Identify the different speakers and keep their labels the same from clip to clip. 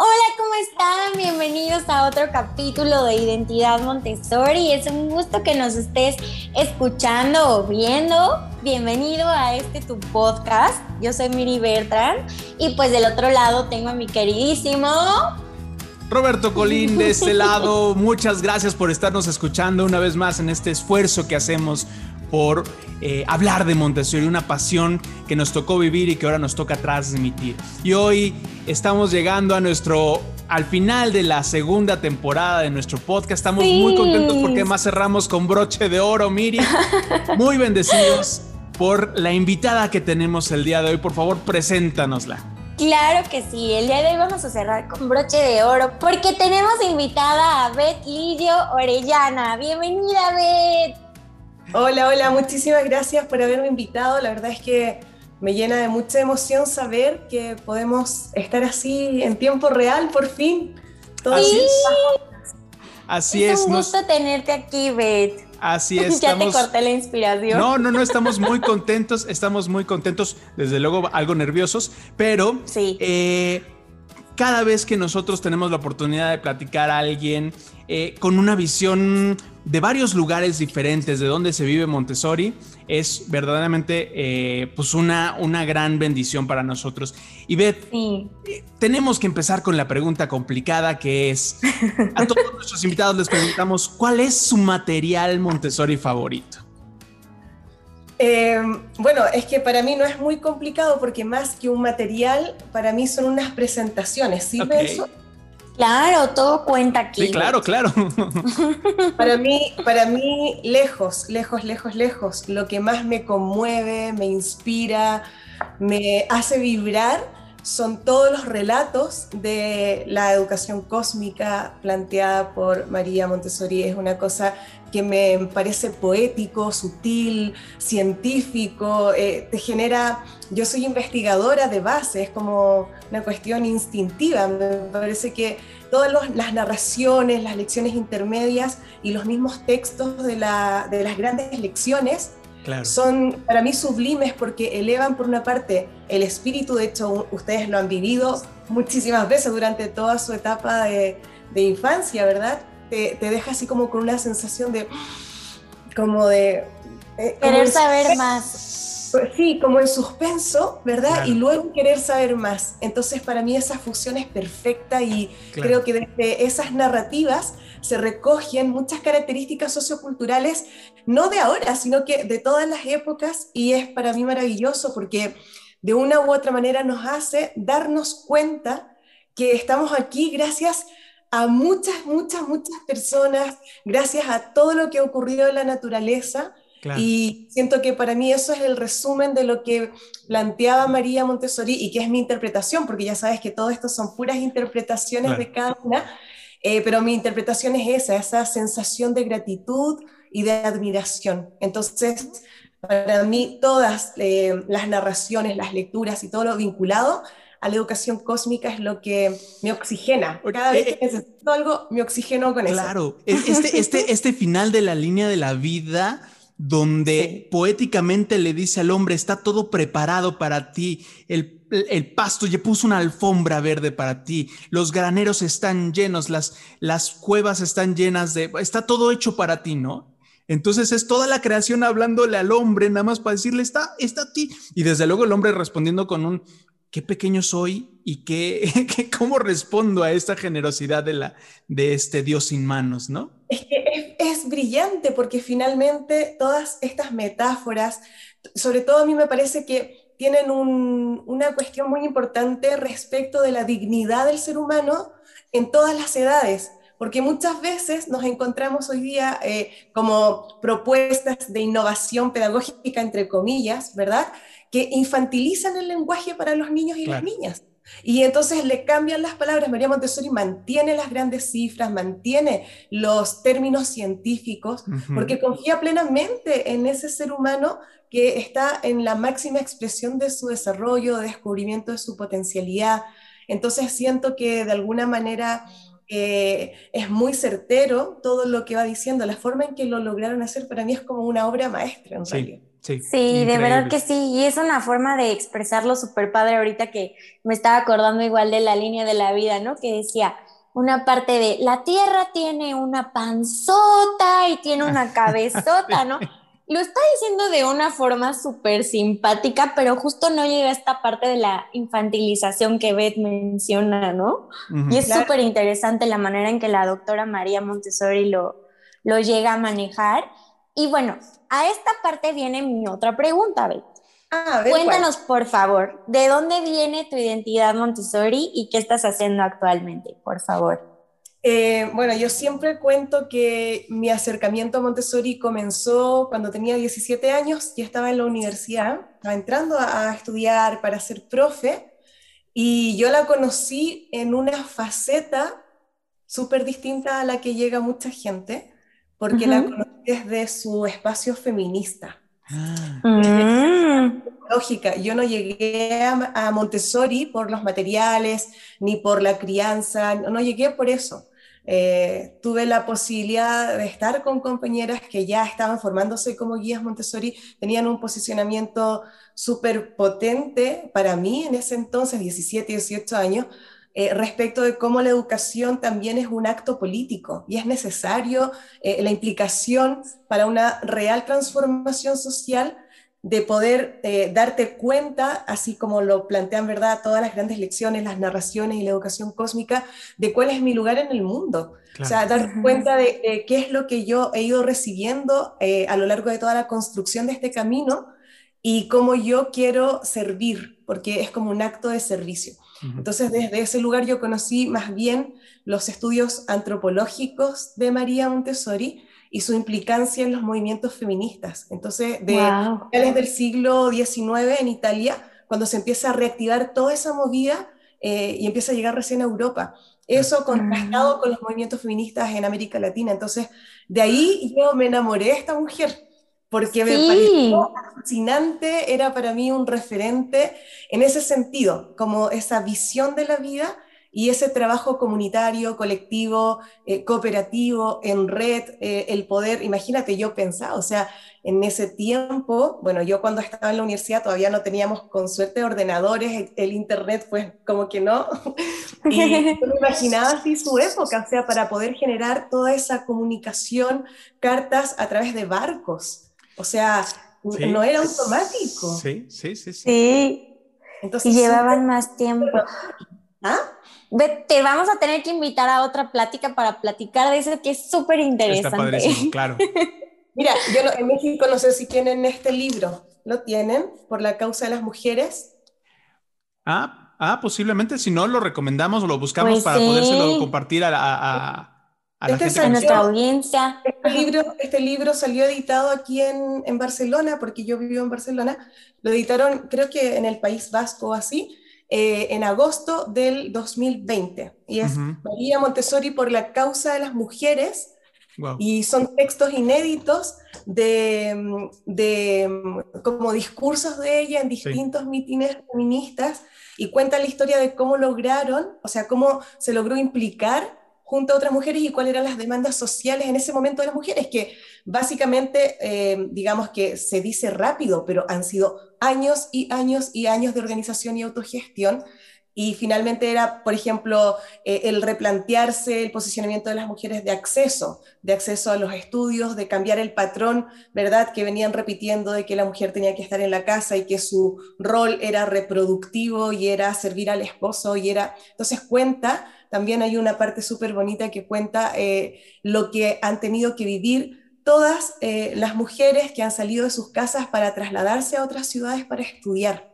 Speaker 1: Hola, ¿cómo están? Bienvenidos a otro capítulo de Identidad Montessori. Es un gusto que nos estés escuchando o viendo. Bienvenido a este tu podcast. Yo soy Miri Bertrand y pues del otro lado tengo a mi queridísimo
Speaker 2: Roberto Colín de este lado, muchas gracias por estarnos escuchando una vez más en este esfuerzo que hacemos por eh, hablar de Montessori, una pasión que nos tocó vivir y que ahora nos toca transmitir. Y hoy estamos llegando a nuestro al final de la segunda temporada de nuestro podcast. Estamos muy contentos porque más cerramos con broche de oro, Miri. Muy bendecidos por la invitada que tenemos el día de hoy. Por favor, preséntanosla.
Speaker 1: Claro que sí, el día de hoy vamos a cerrar con broche de oro porque tenemos invitada a Beth Lidio Orellana. Bienvenida, Beth.
Speaker 3: Hola, hola, muchísimas gracias por haberme invitado. La verdad es que me llena de mucha emoción saber que podemos estar así en tiempo real por fin.
Speaker 1: así es. Así es. un gusto tenerte aquí, Beth.
Speaker 2: Así es.
Speaker 1: ya te corté la inspiración.
Speaker 2: No, no, no, estamos muy contentos, estamos muy contentos, desde luego algo nerviosos, pero
Speaker 1: sí.
Speaker 2: Eh, cada vez que nosotros tenemos la oportunidad de platicar a alguien eh, con una visión de varios lugares diferentes de donde se vive Montessori, es verdaderamente eh, pues una, una gran bendición para nosotros. Y Beth, eh, tenemos que empezar con la pregunta complicada que es, a todos nuestros invitados les preguntamos, ¿cuál es su material Montessori favorito?
Speaker 3: Em, bueno, es que para mí no es muy complicado porque más que un material, para mí son unas presentaciones. ¿Sí eso?
Speaker 1: Claro, todo cuenta aquí.
Speaker 2: Sí, claro, claro.
Speaker 3: para mí, para mí, lejos, lejos, lejos, lejos, lo que más me conmueve, me inspira, me hace vibrar son todos los relatos de la educación cósmica planteada por María Montessori. Es una cosa que me parece poético, sutil, científico, eh, te genera, yo soy investigadora de base, es como una cuestión instintiva, me parece que todas las narraciones, las lecciones intermedias y los mismos textos de, la, de las grandes lecciones son para mí sublimes porque elevan por una parte el espíritu, de hecho ustedes lo han vivido muchísimas veces durante toda su etapa de, infancia, ¿verdad? Te, deja así como con una sensación de... como de...
Speaker 1: Eh, querer saber más.
Speaker 3: Pues sí, como el suspenso, ¿verdad? Y luego querer saber más. Entonces para mí esa fusión es perfecta y creo que desde esas narrativas se recogen muchas características socioculturales, no de ahora, sino que de todas las épocas, y es para mí maravilloso porque de una u otra manera nos hace darnos cuenta que estamos aquí gracias a muchas, muchas, muchas personas, gracias a todo lo que ha ocurrido en la naturaleza. Y siento que para mí eso es el resumen de lo que planteaba María Montessori y que es mi interpretación, porque ya sabes que todo esto son puras interpretaciones de cada una, eh, pero mi interpretación es esa, esa sensación de gratitud y de admiración. Entonces, para mí todas eh, las narraciones, las lecturas y todo lo vinculado a la educación cósmica es lo que me oxigena. Cada vez que necesito algo, me oxigeno con
Speaker 2: eso. Claro, este, este, este final de la línea de la vida donde poéticamente le dice al hombre, está todo preparado para ti, el, el, pasto ya puso una alfombra verde para ti, los graneros están llenos, las, las cuevas están llenas de, está todo hecho para ti, ¿no? Entonces es toda la creación hablándole al hombre, nada más para decirle, está, está a ti. Y desde luego el hombre respondiendo con un, qué pequeño soy y qué, cómo respondo a esta generosidad de, la, de este Dios sin manos, ¿no?
Speaker 3: Es que es, brillante porque finalmente todas estas metáforas, sobre todo a mí me parece que tienen una cuestión muy importante respecto de la dignidad del ser humano en todas las edades porque muchas veces nos encontramos hoy día eh, como propuestas de innovación pedagógica, entre comillas, ¿verdad? Que infantilizan el lenguaje para los niños y las niñas. Y entonces le cambian las palabras. María Montessori mantiene las grandes cifras, mantiene los términos científicos, porque confía plenamente en ese ser humano que está en la máxima expresión de su desarrollo, de descubrimiento de su potencialidad. Entonces siento que de alguna manera eh, es muy certero todo lo que va diciendo. La forma en que lo lograron hacer para mí es como una obra maestra, en realidad.
Speaker 2: Sí,
Speaker 1: sí de verdad que sí. Y es una forma de expresarlo súper padre ahorita que me estaba acordando igual de la línea de la vida, ¿no? Que decía, una parte de la tierra tiene una panzota y tiene una cabezota, ¿no? Lo está diciendo de una forma súper simpática, pero justo no llega a esta parte de la infantilización que Beth menciona, ¿no? Y es súper interesante la manera en que la doctora María Montessori lo, lo llega a manejar. Y bueno, a esta parte viene mi otra pregunta, Beth. Ah, Cuéntanos, por favor, ¿de dónde viene tu identidad Montessori y qué estás haciendo actualmente, por favor?
Speaker 3: Eh, bueno, yo siempre cuento que mi acercamiento a Montessori comenzó cuando tenía 17 años, ya estaba en la universidad, estaba entrando a, estudiar para ser profe, y yo la conocí en una faceta súper distinta a la que llega mucha gente, porque la conocí desde su espacio feminista. Mm. Lógica, yo no llegué a, Montessori por los materiales ni por la crianza, no, llegué por eso. Eh, tuve la posibilidad de estar con compañeras que ya estaban formándose como guías Montessori, tenían un posicionamiento súper potente para mí en ese entonces, 17, 18 años, eh, respecto de cómo la educación también es un acto político y es necesario eh, la implicación para una real transformación social de poder eh, darte cuenta, así como lo plantean verdad todas las grandes lecciones, las narraciones y la educación cósmica, de cuál es mi lugar en el mundo. O sea, dar cuenta de, qué es lo que yo he ido recibiendo a lo largo de toda la construcción de este camino y cómo yo quiero servir, porque es como un acto de servicio. Entonces, desde ese lugar yo conocí más bien los estudios antropológicos de María Montessori y su implicancia en los movimientos feministas. Entonces, de finales del siglo XIX en Italia, cuando se empieza a reactivar toda esa movida eh, y empieza a llegar recién a Europa. Eso contrastado con los movimientos feministas en América Latina. Entonces, de ahí yo me enamoré de esta mujer porque me pareció fascinante, era para mí un referente en ese sentido, como esa visión de la vida y ese trabajo comunitario, colectivo, eh, cooperativo, en red, eh, el poder, imagínate, yo pensaba, o sea, en ese tiempo, bueno, yo cuando estaba en la universidad todavía no teníamos con suerte ordenadores, el, internet pues como que no, y yo me imaginaba así su época, o sea, para poder generar toda esa comunicación, cartas a través de barcos. O sea, no era automático.
Speaker 2: Sí, sí, sí.
Speaker 1: Sí. Entonces, y llevaban más tiempo. ¿Ah? Te vamos a tener que invitar a otra plática para platicar de eso que es súper interesante. Está
Speaker 2: padrísimo, claro.
Speaker 3: Mira, yo en México no sé si tienen este libro. ¿Lo tienen? Por la causa de las mujeres.
Speaker 2: Ah, ah posiblemente. Si no, lo recomendamos o lo buscamos pues para podérselo compartir a
Speaker 1: este nuestra audiencia.
Speaker 3: Este libro, este libro salió editado aquí en, en, Barcelona, porque yo vivo en Barcelona. Lo editaron, creo que en el País Vasco o así, eh, en agosto del 2020. Y es María Montessori por la causa de las mujeres. Y son textos inéditos de, de, como discursos de ella en distintos mítines feministas y cuenta la historia de cómo lograron, o sea, cómo se logró implicar junto a otras mujeres y cuáles eran las demandas sociales en ese momento de las mujeres, que básicamente, eh, digamos que se dice rápido, pero han sido años y años y años de organización y autogestión. Y finalmente era, por ejemplo, eh, el replantearse el posicionamiento de las mujeres de acceso, de acceso a los estudios, de cambiar el patrón, ¿verdad?, que venían repitiendo de que la mujer tenía que estar en la casa y que su rol era reproductivo y era servir al esposo y era... Entonces cuenta también hay una parte súper bonita que cuenta eh, lo que han tenido que vivir todas eh, las mujeres que han salido de sus casas para trasladarse a otras ciudades para estudiar.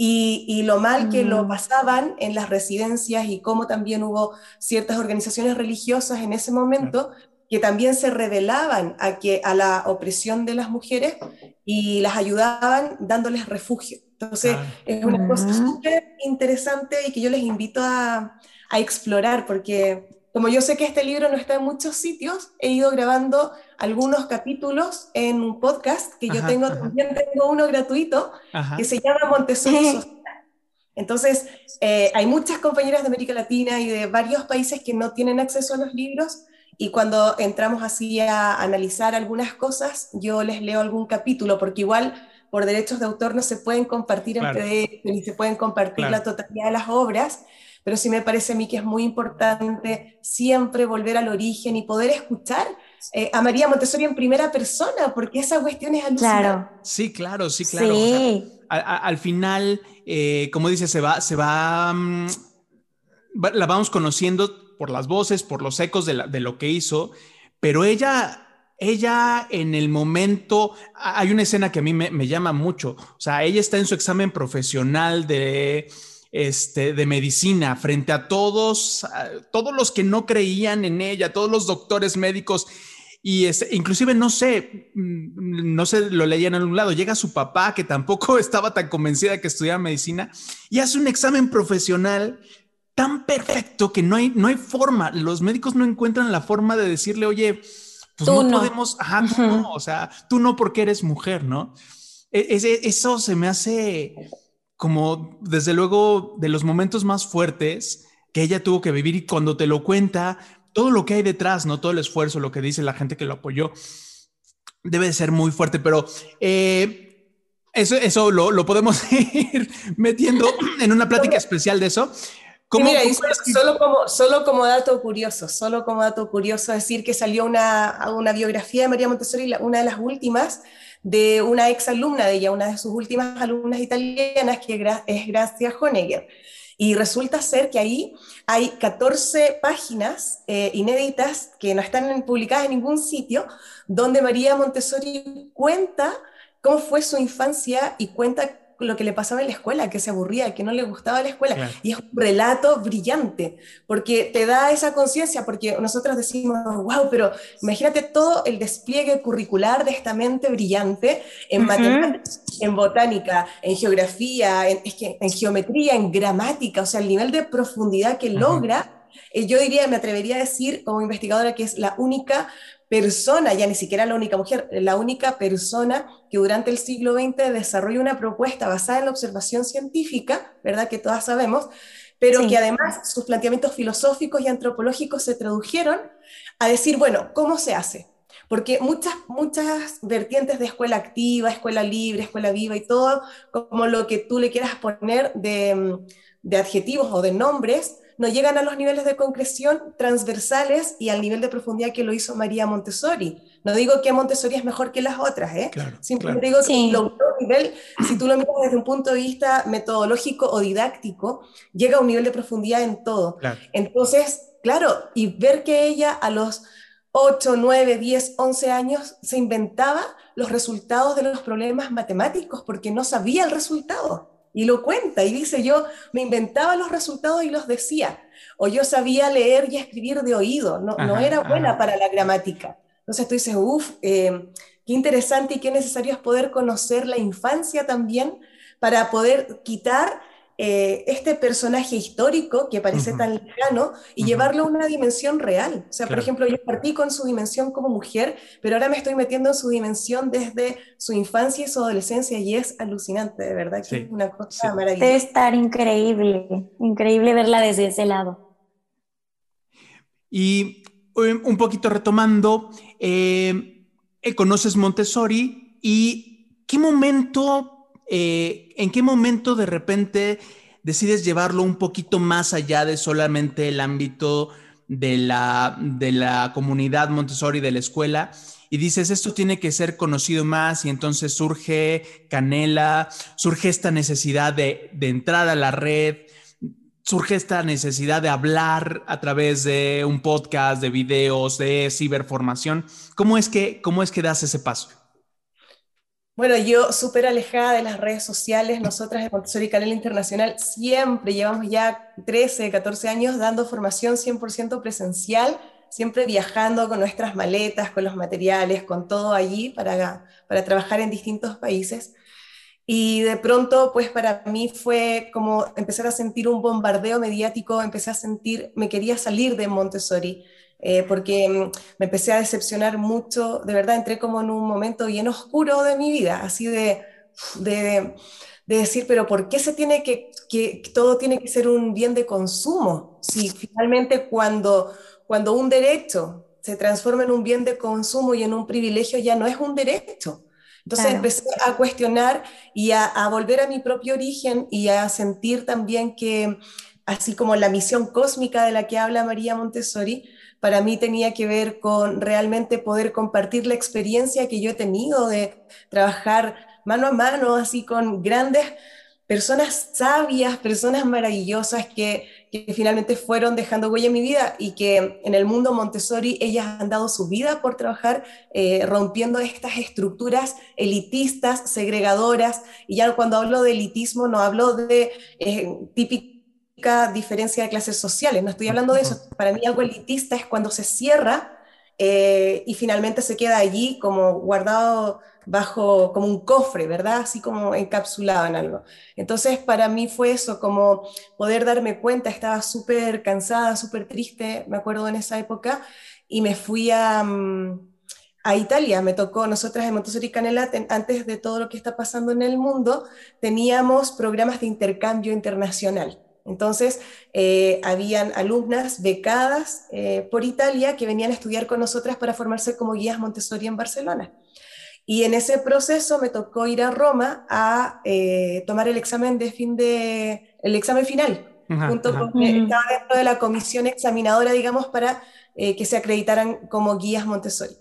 Speaker 3: Y, lo mal que lo mm. pasaban en las residencias y cómo también hubo ciertas organizaciones religiosas en ese momento que también se rebelaban a, que, a la opresión de las mujeres y las ayudaban dándoles refugio. Entonces, es una cosa súper interesante y que yo les invito a, a explorar, porque como yo sé que este libro no está en muchos sitios, he ido grabando algunos capítulos en un podcast que yo tengo, también tengo uno gratuito, que se llama Montessori Entonces, eh, hay muchas compañeras de América Latina y de varios países que no tienen acceso a los libros y cuando entramos así a analizar algunas cosas, yo les leo algún capítulo, porque igual por derechos de autor no se pueden compartir en PDF ni se pueden compartir la totalidad de las obras, pero sí me parece a mí que es muy importante siempre volver al origen y poder escuchar eh, a María Montessori en primera persona, porque esa cuestión es alucinante. Claro.
Speaker 2: Sí, claro, sí, claro. al, final, eh, como dice, se va, se mm, va, la vamos conociendo por las voces, por los ecos de, lo que hizo, pero ella ella en el momento, hay una escena que a mí me, me, llama mucho, o sea, ella está en su examen profesional de, este, de medicina frente a todos, todos los que no creían en ella, todos los doctores médicos. Y este, inclusive no sé, mm, no sé, lo leían en un lado, llega su papá que tampoco estaba tan convencida de que estudiara medicina y hace un examen profesional tan perfecto que no hay, no hay forma, los médicos no encuentran la forma de decirle, oye, pues no, podemos, ajá, no, o sea, tú no porque eres mujer, ¿no? E, eso se me hace como desde luego de los momentos más fuertes que ella tuvo que vivir y cuando te lo cuenta, todo lo que hay detrás, no todo el esfuerzo, lo que dice la gente que lo apoyó, debe de ser muy fuerte, pero eh, eso, eso lo, lo, podemos ir metiendo en una plática especial de eso.
Speaker 3: mira, solo, como, solo como dato curioso, solo como dato curioso decir que salió una, una biografía de María Montessori, una de las últimas, de una ex alumna de ella, una de sus últimas alumnas italianas, que es Gracia Honegger. Y resulta ser que ahí hay 14 páginas eh, inéditas que no están publicadas en ningún sitio, donde María Montessori cuenta cómo fue su infancia y cuenta lo que le pasaba en la escuela, que se aburría, que no le gustaba la escuela. Y es un relato brillante, porque te da esa conciencia, porque nosotros decimos, wow, pero imagínate todo el despliegue curricular de esta mente brillante en matemáticas, en botánica, en geografía, en, es que, en geometría, en gramática, o sea, el nivel de profundidad que logra. Eh, yo diría, me atrevería a decir como investigadora que es la única persona, ya ni siquiera la única mujer, la única persona que durante el siglo XX desarrolla una propuesta basada en la observación científica, ¿verdad? Que todas sabemos, pero que además sus planteamientos filosóficos y antropológicos se tradujeron a decir, bueno, ¿cómo se hace? Porque muchas, muchas vertientes de escuela activa, escuela libre, escuela viva y todo, como lo que tú le quieras poner de, de adjetivos o de nombres, no llegan a los niveles de concreción transversales y al nivel de profundidad que lo hizo María Montessori. No digo que Montessori es mejor que las otras, ¿eh? simplemente digo que lo, nivel, si tú lo miras desde un punto de vista metodológico o didáctico, llega a un nivel de profundidad en todo. Entonces, claro, y ver que ella a los 8, 9, 10, 11 años se inventaba los resultados de los problemas matemáticos porque no sabía el resultado y lo cuenta y dice, yo me inventaba los resultados y los decía, o yo sabía leer y escribir de oído, no, no era buena para la gramática. Entonces tú dices, uff, eh, qué interesante y qué necesario es poder conocer la infancia también para poder quitar eh, este personaje histórico que parece tan lejano y llevarlo a una dimensión real. O sea, por ejemplo, yo partí con su dimensión como mujer, pero ahora me estoy metiendo en su dimensión desde su infancia y su adolescencia y es alucinante, de verdad, que es una cosa maravillosa.
Speaker 1: Debe estar increíble, increíble verla desde ese lado.
Speaker 2: Y un poquito retomando, eh, eh, conoces Montessori y qué momento eh, ¿en qué momento de repente decides llevarlo un poquito más allá de solamente el ámbito de la, de la comunidad Montessori de la escuela? Y dices, esto tiene que ser conocido más y entonces surge Canela, surge esta necesidad de, de entrar a la red, surge esta necesidad de hablar a través de un podcast, de videos, de ciberformación. ¿Cómo es que, cómo es que das ese paso?
Speaker 3: Bueno, yo súper alejada de las redes sociales, nosotras en Montessori Canal Internacional siempre llevamos ya 13, 14 años dando formación 100% presencial, siempre viajando con nuestras maletas, con los materiales, con todo allí para, para trabajar en distintos países. Y de pronto, pues para mí fue como empezar a sentir un bombardeo mediático, empecé a sentir, me quería salir de Montessori eh, porque mm, me empecé a decepcionar mucho, de verdad entré como en un momento bien oscuro de mi vida, así de, de, de decir, pero ¿por qué se tiene que, que, todo tiene que ser un bien de consumo? Si finalmente cuando, cuando un derecho se transforma en un bien de consumo y en un privilegio ya no es un derecho. Entonces empecé a cuestionar y a, a, volver a mi propio origen y a sentir también que, así como la misión cósmica de la que habla María Montessori, para mí tenía que ver con realmente poder compartir la experiencia que yo he tenido de trabajar mano a mano, así con grandes personas sabias, personas maravillosas que, finalmente fueron dejando huella en mi vida y que en el mundo Montessori ellas han dado su vida por trabajar eh, rompiendo estas estructuras elitistas, segregadoras. Y ya cuando hablo de elitismo no hablo de eh, típica diferencia de clases sociales, no estoy hablando de eso. Para mí algo elitista es cuando se cierra eh, y finalmente se queda allí como guardado bajo, como un cofre, ¿verdad? Así como encapsulado en algo. Entonces, para mí fue eso, como poder darme cuenta, estaba súper cansada, súper triste, me acuerdo en esa época, y me fui a, mm, a Italia, me tocó, nosotras en Montessori Canela, antes de todo lo que está pasando en el mundo, teníamos programas de intercambio internacional. Entonces, eh, habían alumnas becadas eh, por Italia que venían a estudiar con nosotras para formarse como guías Montessori en Barcelona. Y en ese proceso me tocó ir a Roma a eh, tomar el examen de fin de, el examen final, junto con, estaba dentro de la comisión examinadora, digamos, para eh, que se acreditaran como guías Montessori.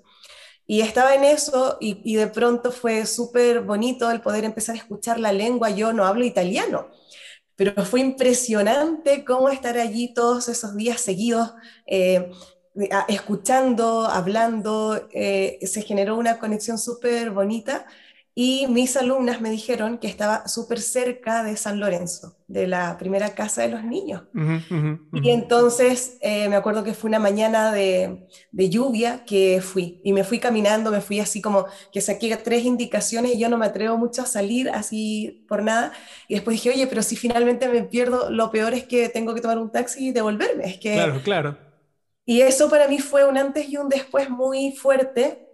Speaker 3: Y estaba en eso y, y de pronto fue súper bonito el poder empezar a escuchar la lengua. Yo no hablo italiano, pero fue impresionante cómo estar allí todos esos días seguidos. Eh, escuchando, hablando, eh, se generó una conexión súper bonita y mis alumnas me dijeron que estaba súper cerca de San Lorenzo, de la primera casa de los niños. Y entonces eh, me acuerdo que fue una mañana de, de, lluvia que fui y me fui caminando, me fui así como que saqué tres indicaciones y yo no me atrevo mucho a salir así por nada. Y después dije, oye, pero si finalmente me pierdo, lo peor es que tengo que tomar un taxi y devolverme. Es que,
Speaker 2: claro, claro
Speaker 3: y eso para mí fue un antes y un después muy fuerte.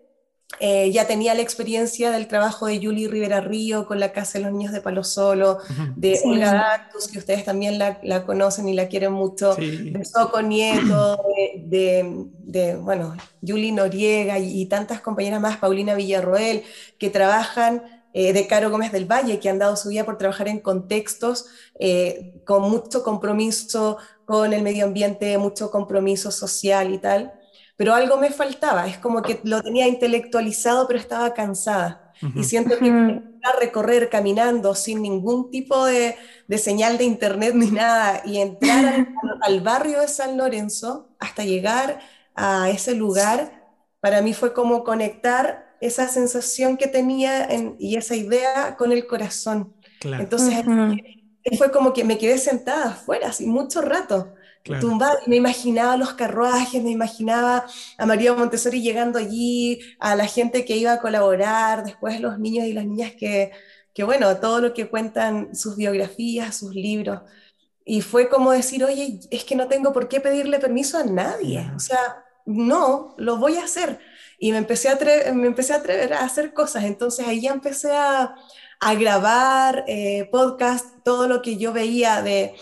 Speaker 3: Eh, ya tenía la experiencia del trabajo de Julie Rivera Río con la Casa de los Niños de Palo Solo, de Olga Dactus, que ustedes también la, la, conocen y la quieren mucho, de Soco Nieto, de, de, bueno, Julie Noriega y, tantas compañeras más, Paulina Villarroel, que trabajan eh, de Caro Gómez del Valle, que han dado su vida por trabajar en contextos eh, con mucho compromiso con el medio ambiente, mucho compromiso social y tal, pero algo me faltaba, es como que lo tenía intelectualizado, pero estaba cansada. Y siento que a recorrer caminando sin ningún tipo de, de, señal de internet ni nada y entrar al, al, barrio de San Lorenzo hasta llegar a ese lugar, para mí fue como conectar esa sensación que tenía en, y esa idea con el corazón. Claro. Entonces, fue como que me quedé sentada afuera, así mucho rato, y me imaginaba los carruajes, me imaginaba a María Montessori llegando allí, a la gente que iba a colaborar, después los niños y las niñas que, que bueno, todo lo que cuentan sus biografías, sus libros. Y fue como decir, oye, es que no tengo por qué pedirle permiso a nadie, o sea, no, lo voy a hacer. Y me empecé a, me empecé a atrever a hacer cosas, entonces ahí ya empecé a, a grabar eh, podcast, todo lo que yo veía de...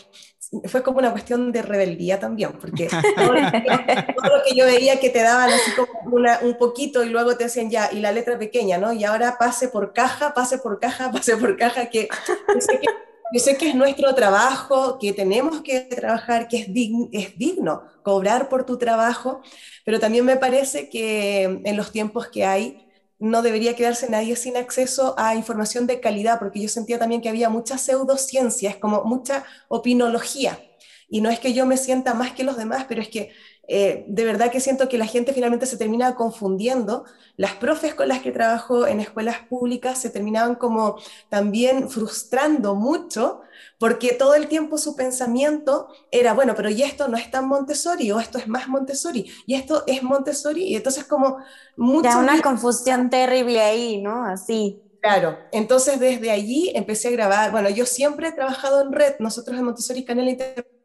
Speaker 3: Fue como una cuestión de rebeldía también, porque todo lo, que, yo veía que te daban así como un poquito y luego te decían ya, y la letra pequeña, ¿no? Y ahora pase por caja, pase por caja, pase por caja, que yo sé que, yo sé que es nuestro trabajo, que tenemos que trabajar, que es, es digno cobrar por tu trabajo, pero también me parece que en los tiempos que hay, no debería quedarse nadie sin acceso a información de calidad, porque yo sentía también que había mucha pseudociencia, es como mucha opinología. Y no es que yo me sienta más que los demás, pero es que eh, de verdad que siento que la gente finalmente se termina confundiendo. Las profes con las que trabajo en escuelas públicas se terminaban como también frustrando mucho porque todo el tiempo su pensamiento era, bueno, pero y esto no es tan Montessori, o esto es más Montessori, y esto es Montessori, y entonces como
Speaker 1: mucho... Una confusión terrible ahí, ¿no? Así.
Speaker 3: Claro, entonces desde allí empecé a grabar, bueno, yo siempre he trabajado en red, nosotros en Montessori Canela internacional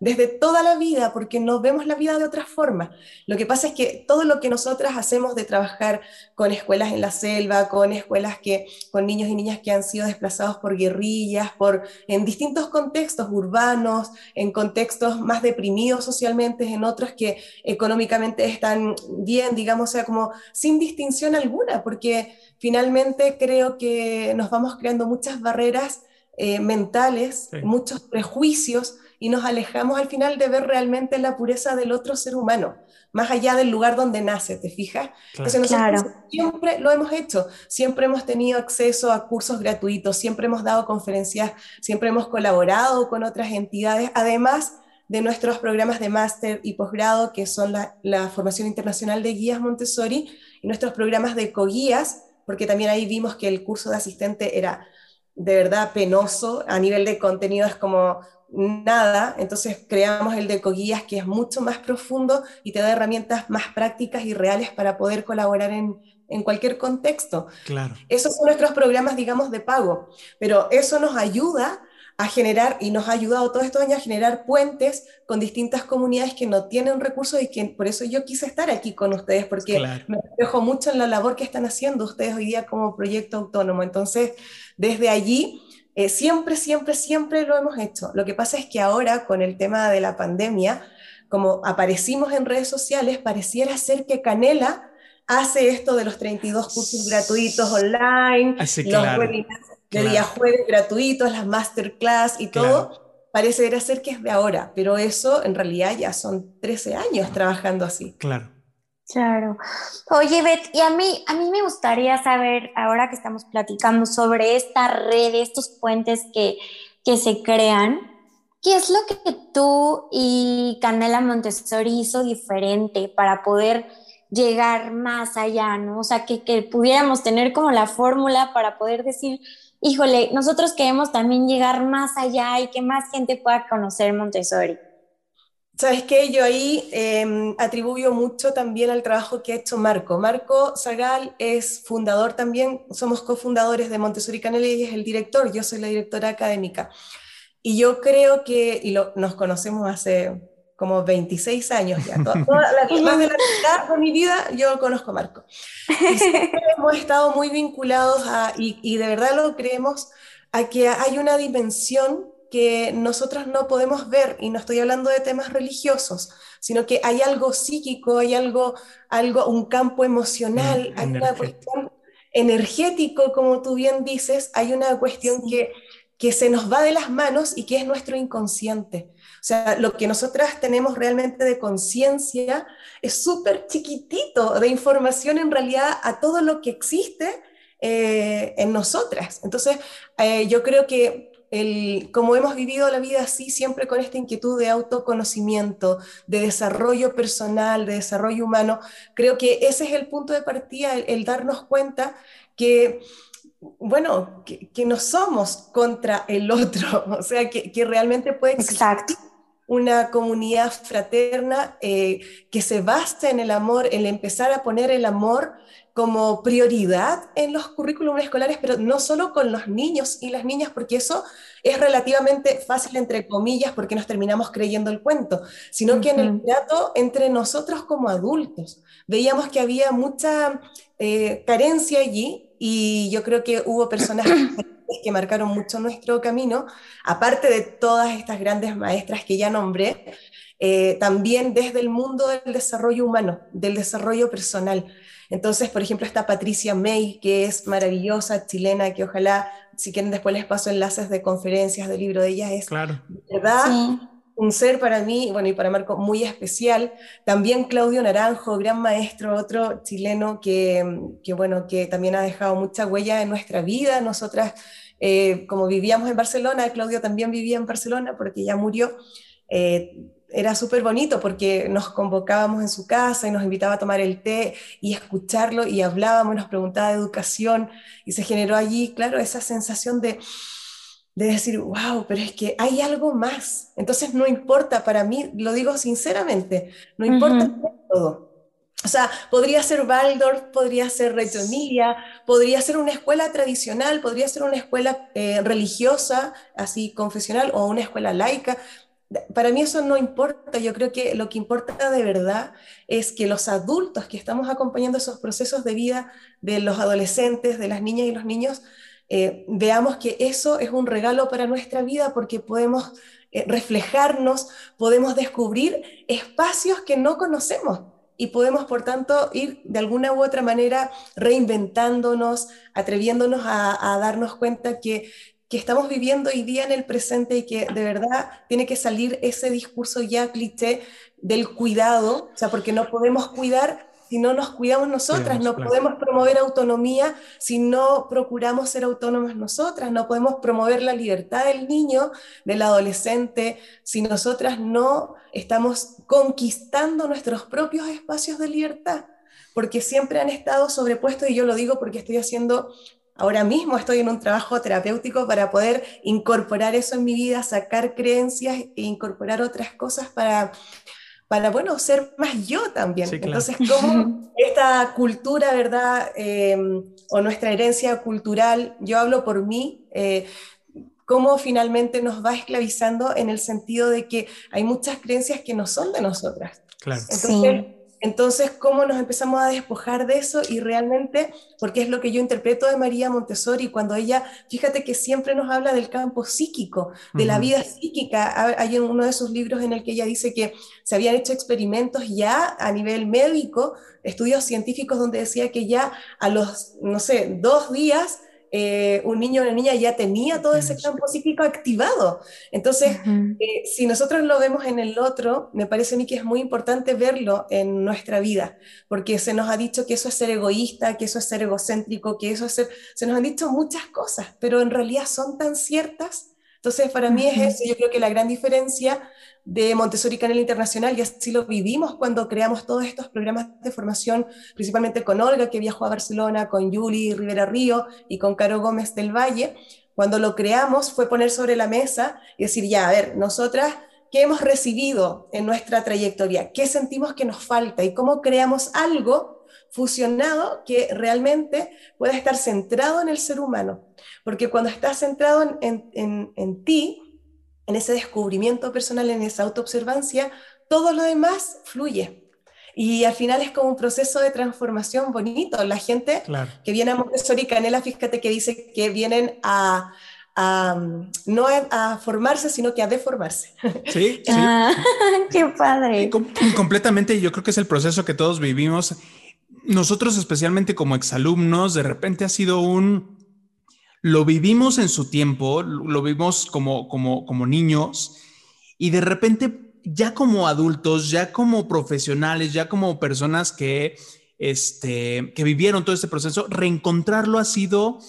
Speaker 3: desde toda la vida, porque no vemos la vida de otra forma. Lo que pasa es que todo lo que nosotras hacemos de trabajar con escuelas en la selva, con escuelas que, con niños y niñas que han sido desplazados por guerrillas, por, en distintos contextos urbanos, en contextos más deprimidos socialmente, en otros que económicamente están bien, digamos, o sea, como sin distinción alguna, porque finalmente creo que nos vamos creando muchas barreras eh, mentales, muchos prejuicios y nos alejamos al final de ver realmente la pureza del otro ser humano, más allá del lugar donde nace, ¿te fijas? Entonces nosotros siempre lo hemos hecho, siempre hemos tenido acceso a cursos gratuitos, siempre hemos dado conferencias, siempre hemos colaborado con otras entidades, además de nuestros programas de máster y posgrado, que son la, la, formación internacional de guías Montessori, y nuestros programas de coguías, porque también ahí vimos que el curso de asistente era de verdad penoso, a nivel de contenido es como nada, entonces creamos el de Ecoguías que es mucho más profundo y te da herramientas más prácticas y reales para poder colaborar en, en cualquier contexto.
Speaker 2: Claro.
Speaker 3: Esos son nuestros programas, digamos, de pago, pero eso nos ayuda a generar, y nos ha ayudado todos estos años a generar puentes con distintas comunidades que no tienen recursos y que por eso yo quise estar aquí con ustedes, porque me reflejo mucho en la labor que están haciendo ustedes hoy día como proyecto autónomo. Entonces, desde allí eh, siempre, siempre, siempre lo hemos hecho. Lo que pasa es que ahora con el tema de la pandemia, como aparecimos en redes sociales, pareciera ser que Canela hace esto de los 32 cursos gratuitos online,
Speaker 2: ah, los
Speaker 3: webinars de día jueves gratuitos, las masterclass y todo. Parece ser que es de ahora, pero eso en realidad ya son 13 años trabajando así.
Speaker 2: Claro.
Speaker 1: Claro. Oye, Beth, y a mí, a mí me gustaría saber, ahora que estamos platicando sobre esta red, estos puentes que, que se crean, ¿qué es lo que tú y Canela Montessori hizo diferente para poder llegar más allá, ¿no? O sea, que, que pudiéramos tener como la fórmula para poder decir, híjole, nosotros queremos también llegar más allá y que más gente pueda conocer Montessori.
Speaker 3: Sabes qué? yo ahí em, atribuyo mucho también al trabajo que ha hecho Marco. Marco Zagal es fundador también, somos cofundadores de Montessori Canela y es el director, yo soy la directora académica. Y yo creo que, y lo, nos conocemos hace como 26 años ya, toda, la, más de la mitad de mi vida yo conozco a Marco. Y siempre hemos estado muy vinculados a, y, y de verdad lo creemos, a que hay una dimensión que nosotros no podemos ver, y no estoy hablando de temas religiosos, sino que hay algo psíquico, hay algo, algo un campo emocional, hay una cuestión energético, como tú bien dices, hay una cuestión que, que se nos va de las manos y que es nuestro inconsciente. O sea, lo que nosotras tenemos realmente de conciencia es súper chiquitito de información en realidad a todo lo que existe eh, en nosotras. Entonces, eh, yo creo que como hemos vivido la vida así, siempre con esta inquietud de autoconocimiento, de desarrollo personal, de desarrollo humano, creo que ese es el punto de partida, el, darnos cuenta que bueno, que, no somos contra el otro, o sea, que, realmente puede existir una comunidad fraterna eh, que se basta en el amor, el empezar a poner el amor como prioridad en los currículums escolares, pero no solo con los niños y las niñas, porque eso es relativamente fácil, entre comillas, porque nos terminamos creyendo el cuento, sino que en el trato entre nosotros como adultos. Veíamos que había mucha eh, carencia allí y yo creo que hubo personas que marcaron mucho nuestro camino, aparte de todas estas grandes maestras que ya nombré, eh, también desde el mundo del desarrollo humano, del desarrollo personal. Entonces, por ejemplo, está Patricia May, que es maravillosa, chilena, que ojalá, si quieren, después les paso enlaces de conferencias, de libro de ella, es
Speaker 2: claro.
Speaker 3: verdad. Un ser para mí, bueno, y para Marco, muy especial. También Claudio Naranjo, gran maestro, otro chileno que, que bueno, que también ha dejado mucha huella en nuestra vida. Nosotras, eh, como vivíamos en Barcelona, Claudio también vivía en Barcelona porque ya murió. Eh, era súper bonito porque nos convocábamos en su casa y nos invitaba a tomar el té y escucharlo y hablábamos, nos preguntaba de educación y se generó allí, claro, esa sensación de, de decir, wow, pero es que hay algo más. Entonces no importa para mí, lo digo sinceramente, no importa todo. O sea, podría ser Waldorf, podría ser Reggio podría ser una escuela tradicional, podría ser una escuela eh, religiosa, así confesional, o una escuela laica. Para mí eso no importa, yo creo que lo que importa de verdad es que los adultos que estamos acompañando esos procesos de vida de los adolescentes, de las niñas y los niños, eh, veamos que eso es un regalo para nuestra vida porque podemos eh, reflejarnos, podemos descubrir espacios que no conocemos y podemos, por tanto, ir de alguna u otra manera reinventándonos, atreviéndonos a, darnos cuenta que, que, estamos viviendo hoy día en el presente y que de verdad tiene que salir ese discurso ya cliché del cuidado, o sea, porque no podemos cuidar si no nos cuidamos nosotras, no podemos promover autonomía si no procuramos ser autónomas nosotras, no podemos promover la libertad del niño, del adolescente, si nosotras no estamos conquistando nuestros propios espacios de libertad, porque siempre han estado sobrepuestos, y yo lo digo porque estoy haciendo Ahora mismo estoy en un trabajo terapéutico para poder incorporar eso en mi vida, sacar creencias e incorporar otras cosas para para, bueno, ser más yo también. Entonces, como esta cultura, ¿verdad? Eh, o nuestra herencia cultural, yo hablo por mí, eh, cómo finalmente nos va esclavizando en el sentido de que hay muchas creencias que no son de nosotras.
Speaker 2: Claro.
Speaker 3: Entonces, entonces, ¿cómo nos empezamos a despojar de eso? Y realmente, porque es lo que yo interpreto de María Montessori, cuando ella, fíjate que siempre nos habla del campo psíquico, de la vida psíquica. Hay uno de sus libros en el que ella dice que se habían hecho experimentos ya a nivel médico, estudios científicos donde decía que ya a los, no sé, dos días eh, un niño o una niña ya tenía todo ese campo psíquico activado. Entonces, eh, si nosotros lo vemos en el otro, me parece a mí que es muy importante verlo en nuestra vida, porque se nos ha dicho que eso es ser egoísta, que eso es ser egocéntrico, que eso es ser... Se nos han dicho muchas cosas, pero en realidad son tan ciertas. Entonces, para mí es eso, yo creo que la gran diferencia de Montessori Canela Internacional, y así lo vivimos cuando creamos todos estos programas de formación, principalmente con Olga, que viajó a Barcelona, con Yuli Rivera Río y con Caro Gómez del Valle. Cuando lo creamos fue poner sobre la mesa y decir, ya, a ver, nosotras, ¿qué hemos recibido en nuestra trayectoria? ¿Qué sentimos que nos falta? ¿Y cómo creamos algo fusionado que realmente pueda estar centrado en el ser humano? Porque cuando estás centrado en, en, en ti, en ese descubrimiento personal, en esa autoobservancia, todo lo demás fluye. Y al final es como un proceso de transformación bonito. La gente que viene a Montessori Canela, fíjate que dice que vienen a, no a, formarse, sino que a deformarse.
Speaker 2: Sí, sí.
Speaker 1: Ah, qué padre.
Speaker 2: completamente, yo creo que es el proceso que todos vivimos. Nosotros, especialmente como exalumnos, de repente ha sido un lo vivimos en su tiempo, lo vimos como, como, como niños y de repente ya como adultos, ya como profesionales, ya como personas que, este, que vivieron todo este proceso, reencontrarlo ha sido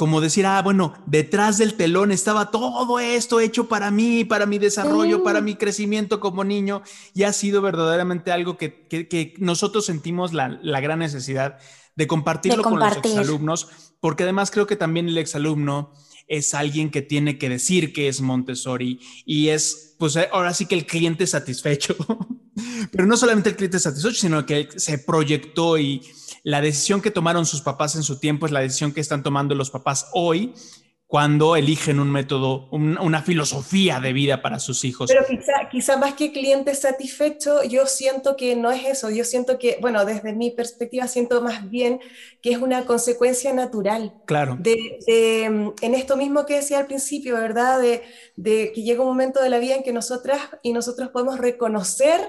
Speaker 2: como decir, ah, bueno, detrás del telón estaba todo esto hecho para mí, para mi desarrollo, para mi crecimiento como niño, y ha sido verdaderamente algo que, que, nosotros sentimos la, la, gran necesidad de compartirlo con los exalumnos, porque además creo que también el exalumno es alguien que tiene que decir que es Montessori y es, pues ahora sí que el cliente satisfecho, pero no solamente el cliente satisfecho, sino que se proyectó y la decisión que tomaron sus papás en su tiempo es la decisión que están tomando los papás hoy cuando eligen un método, una filosofía de vida para sus hijos.
Speaker 3: Pero quizá, quizá más que cliente satisfecho, yo siento que no es eso, yo siento que, bueno, desde mi perspectiva siento más bien que es una consecuencia natural.
Speaker 2: Claro.
Speaker 3: De, en esto mismo que decía al principio, ¿verdad? De, de que llega un momento de la vida en que nosotras y nosotros podemos reconocer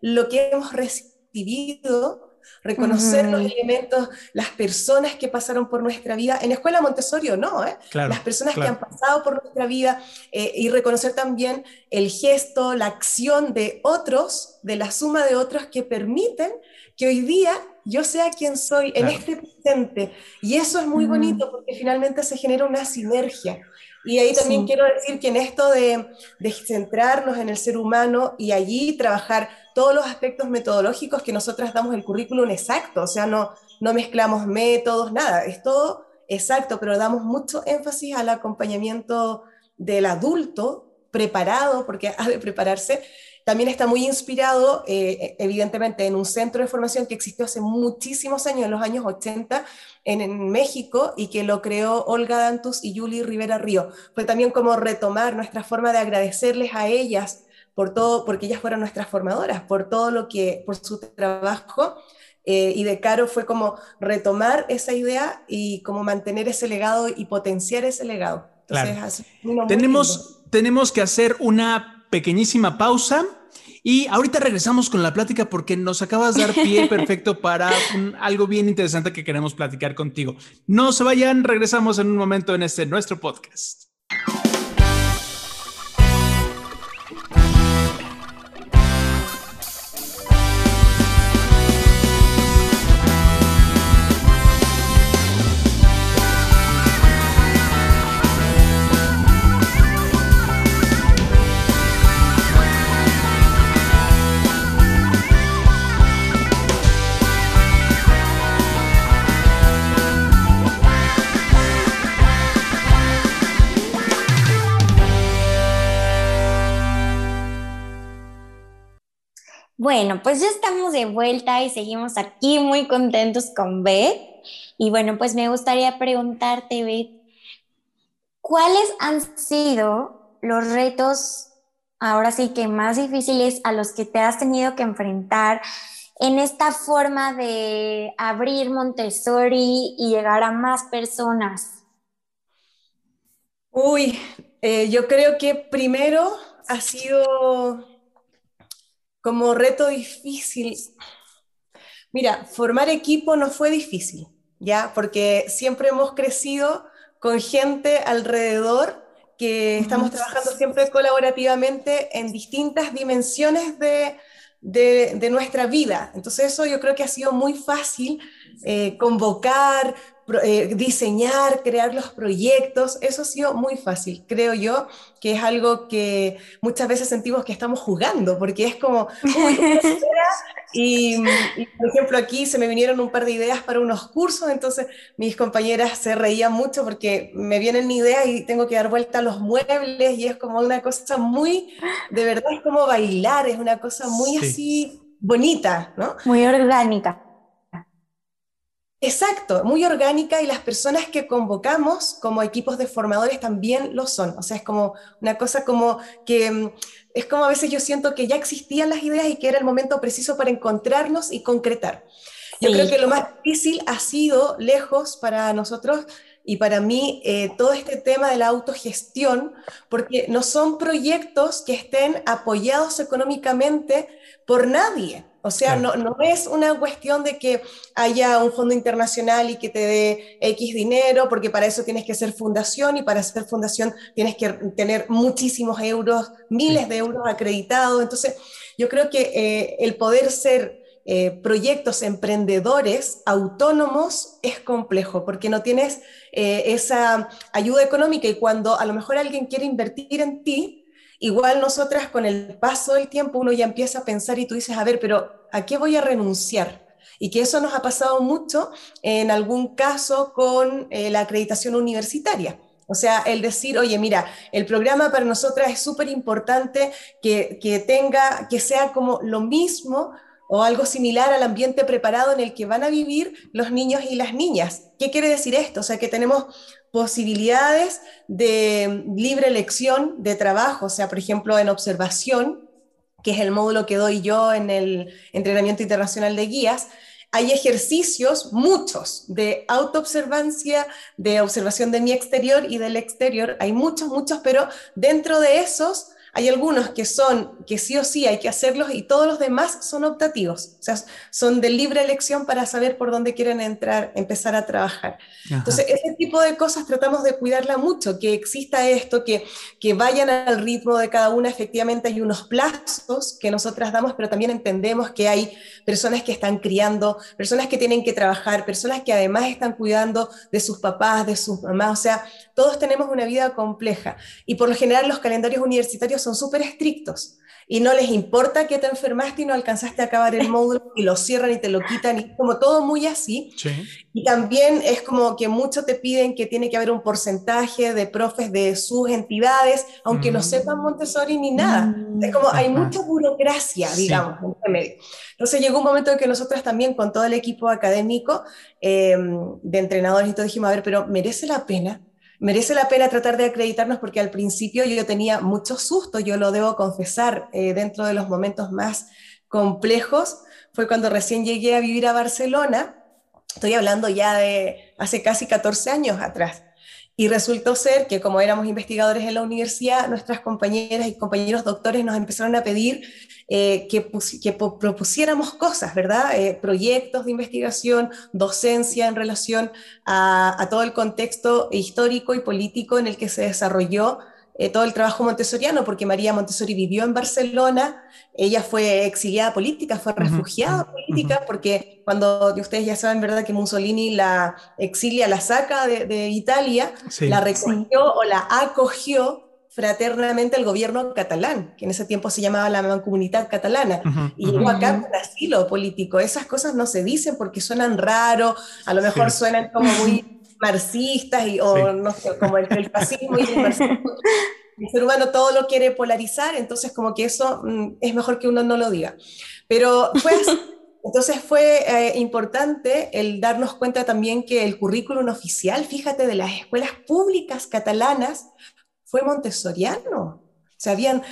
Speaker 3: lo que hemos recibido reconocer los elementos, las personas que pasaron por nuestra vida, en escuela Montessori o no, ¿eh? las personas que han pasado por nuestra vida eh, y reconocer también el gesto, la acción de otros, de la suma de otros que permiten que hoy día yo sea quien soy en este presente. Y eso es muy bonito porque finalmente se genera una sinergia. Y ahí también quiero decir que en esto de, de, centrarnos en el ser humano y allí trabajar todos los aspectos metodológicos que nosotras damos el currículum exacto, o sea, no, no mezclamos métodos, nada, es todo exacto, pero damos mucho énfasis al acompañamiento del adulto preparado, porque ha de prepararse, también está muy inspirado, eh, evidentemente, en un centro de formación que existió hace muchísimos años, en los años 80, en, México, y que lo creó Olga Dantus y Julie Rivera Río. Fue también como retomar nuestra forma de agradecerles a ellas por todo, porque ellas fueron nuestras formadoras, por todo lo que, por su trabajo. Eh, y de Caro fue como retomar esa idea y como mantener ese legado y potenciar ese legado.
Speaker 2: Entonces, tenemos, tenemos que hacer una pequeñísima pausa y ahorita regresamos con la plática porque nos acabas de dar pie perfecto para algo bien interesante que queremos platicar contigo. No se vayan, regresamos en un momento en este nuestro podcast.
Speaker 1: Bueno, pues ya estamos de vuelta y seguimos aquí muy contentos con Beth. Y bueno, pues me gustaría preguntarte, Beth, ¿cuáles han sido los retos, ahora sí que más difíciles a los que te has tenido que enfrentar en esta forma de abrir Montessori y llegar a más personas?
Speaker 3: Uy, eh, yo creo que primero ha sido como reto difícil. Mira, formar equipo no fue difícil, ¿ya? Porque siempre hemos crecido con gente alrededor que estamos trabajando siempre colaborativamente en distintas dimensiones de, de, nuestra vida. Entonces eso yo creo que ha sido muy fácil eh, convocar, eh, diseñar, crear los proyectos, eso ha sido muy fácil. Creo yo que es algo que muchas veces sentimos que estamos jugando, porque es como, y, por ejemplo aquí se me vinieron un par de ideas para unos cursos, entonces mis compañeras se reían mucho porque me vienen ideas y tengo que dar vuelta a los muebles y es como una cosa muy, de verdad es como bailar, es una cosa muy así bonita, ¿no?
Speaker 1: Muy orgánica.
Speaker 3: Exacto, muy orgánica y las personas que convocamos como equipos de formadores también lo son. O sea, es como una cosa como que mm, es como a veces yo siento que ya existían las ideas y que era el momento preciso para encontrarnos y concretar. Yo creo que lo más difícil ha sido lejos para nosotros y para mí eh, todo este tema de la autogestión, porque no son proyectos que estén apoyados económicamente por nadie. O sea, no, no, es una cuestión de que haya un fondo internacional y que te dé X dinero, porque para eso tienes que ser fundación y para ser fundación tienes que tener muchísimos euros, miles de euros acreditados. Entonces, yo creo que eh, el poder ser eh, proyectos emprendedores autónomos es complejo, porque no tienes eh, esa ayuda económica y cuando a lo mejor alguien quiere invertir en ti, igual nosotras con el paso del tiempo uno ya empieza a pensar y tú dices, a ver, pero ¿a qué voy a renunciar? Y que eso nos ha pasado mucho en algún caso con eh, la acreditación universitaria. O sea, el decir, oye, mira, el programa para nosotras es súper importante que, que tenga, que sea como lo mismo o algo similar al ambiente preparado en el que van a vivir los niños y las niñas. ¿Qué quiere decir esto? O sea, que tenemos posibilidades de libre elección de trabajo, o sea, por ejemplo, en observación, que es el módulo que doy yo en el entrenamiento internacional de guías, hay ejercicios, muchos, de autoobservancia, de observación de mi exterior y del exterior, hay muchos, muchos, pero dentro de esos hay algunos que son, que sí o sí hay que hacerlos y todos los demás son optativos, o sea, son de libre elección para saber por dónde quieren entrar, empezar a trabajar. Entonces, ese tipo de cosas tratamos de cuidarla mucho, que exista esto, que, que vayan al ritmo de cada una, efectivamente hay unos plazos que nosotras damos, pero también entendemos que hay personas que están criando, personas que tienen que trabajar, personas que además están cuidando de sus papás, de sus mamás, o sea, todos tenemos una vida compleja. Y por lo general los calendarios universitarios son súper estrictos y no les importa que te enfermaste y no alcanzaste a acabar el módulo y lo cierran y te lo quitan y como todo muy así. Y también es como que muchos te piden que tiene que haber un porcentaje de profes de sus entidades, aunque no sepan Montessori ni nada. Es como hay mucha burocracia, digamos, en medio. Entonces llegó un momento en que nosotros también con todo el equipo académico em, de entrenadores y todo dijimos, a ver, pero merece la pena merece la pena tratar de acreditarnos porque al principio yo tenía mucho susto, yo lo debo confesar, eh, dentro de los momentos más complejos fue cuando recién llegué a vivir a Barcelona, estoy hablando ya de hace casi 14 años atrás. Y resultó ser que como éramos investigadores en la universidad, nuestras compañeras y compañeros doctores nos empezaron a pedir eh, que, propusiéramos cosas, ¿verdad? Eh, proyectos de investigación, docencia en relación a, todo el contexto histórico y político en el que se desarrolló eh, todo el trabajo montessoriano, porque María Montessori vivió en Barcelona, ella fue exiliada política, fue refugiada política, porque cuando ustedes ya saben, ¿verdad?, que Mussolini la exilia, la saca de, de Italia, la recogió o la acogió fraternamente el gobierno catalán, que en ese tiempo se llamaba la Mancomunidad Catalana, y llegó acá con asilo político. Esas cosas no se dicen porque suenan raro, a lo mejor suenan como muy marxistas, y, o no sé, como el, el fascismo y el marxismo. El ser humano todo lo quiere polarizar, entonces como que eso mm, es mejor que uno no lo diga. Pero pues... Entonces fue eh, importante el darnos cuenta también que el currículum oficial, fíjate, de las escuelas públicas catalanas fue montessoriano. O sea, habían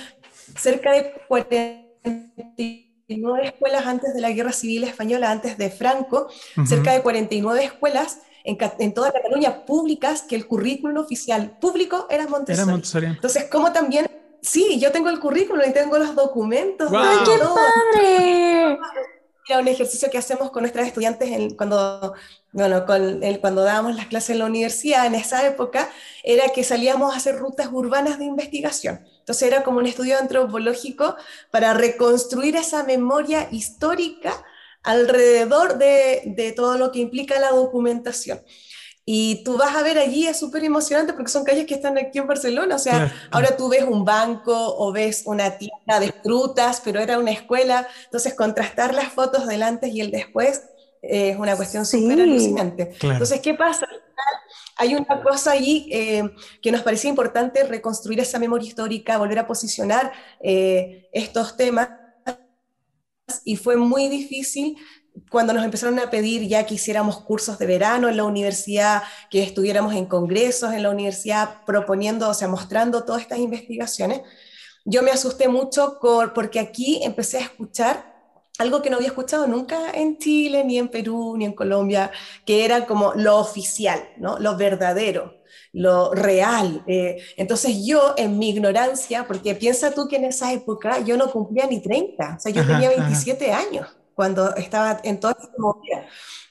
Speaker 3: cerca de 49 escuelas antes de la Guerra Civil Española, antes de Franco, cerca de 49 escuelas en, en, toda Cataluña públicas que el currículum oficial público era Montessori. Era Montessori. Entonces, como también, sí, yo tengo el currículum y tengo los documentos.
Speaker 1: ¡Ay, qué padre!
Speaker 3: Era un ejercicio que hacemos con nuestras estudiantes cuando, bueno, con el, cuando dábamos las clases en la universidad en esa época, era que salíamos a hacer rutas urbanas de investigación. Entonces era como un estudio antropológico para reconstruir esa memoria histórica alrededor de, de todo lo que implica la documentación. Y tú vas a ver allí, es súper emocionante porque son calles que están aquí en Barcelona. O sea, ahora tú ves un banco o ves una tienda de frutas, pero era una escuela. Entonces, contrastar las fotos del antes y el después eh, es una cuestión súper alucinante. Entonces, ¿qué pasa? Hay una cosa allí eh, que nos parecía importante reconstruir esa memoria histórica, volver a posicionar eh, estos temas. Y fue muy difícil cuando nos empezaron a pedir ya que hiciéramos cursos de verano en la universidad, que estuviéramos en congresos en la universidad proponiendo, o sea, mostrando todas estas investigaciones, yo me asusté mucho porque aquí empecé a escuchar algo que no había escuchado nunca en Chile, ni en Perú, ni en Colombia, que era como lo oficial, ¿no? lo verdadero, lo real. Eh, entonces yo, en mi ignorancia, porque piensa tú que en esa época yo no cumplía ni 30, o sea, yo tenía 27 años cuando estaba en toda esta movida.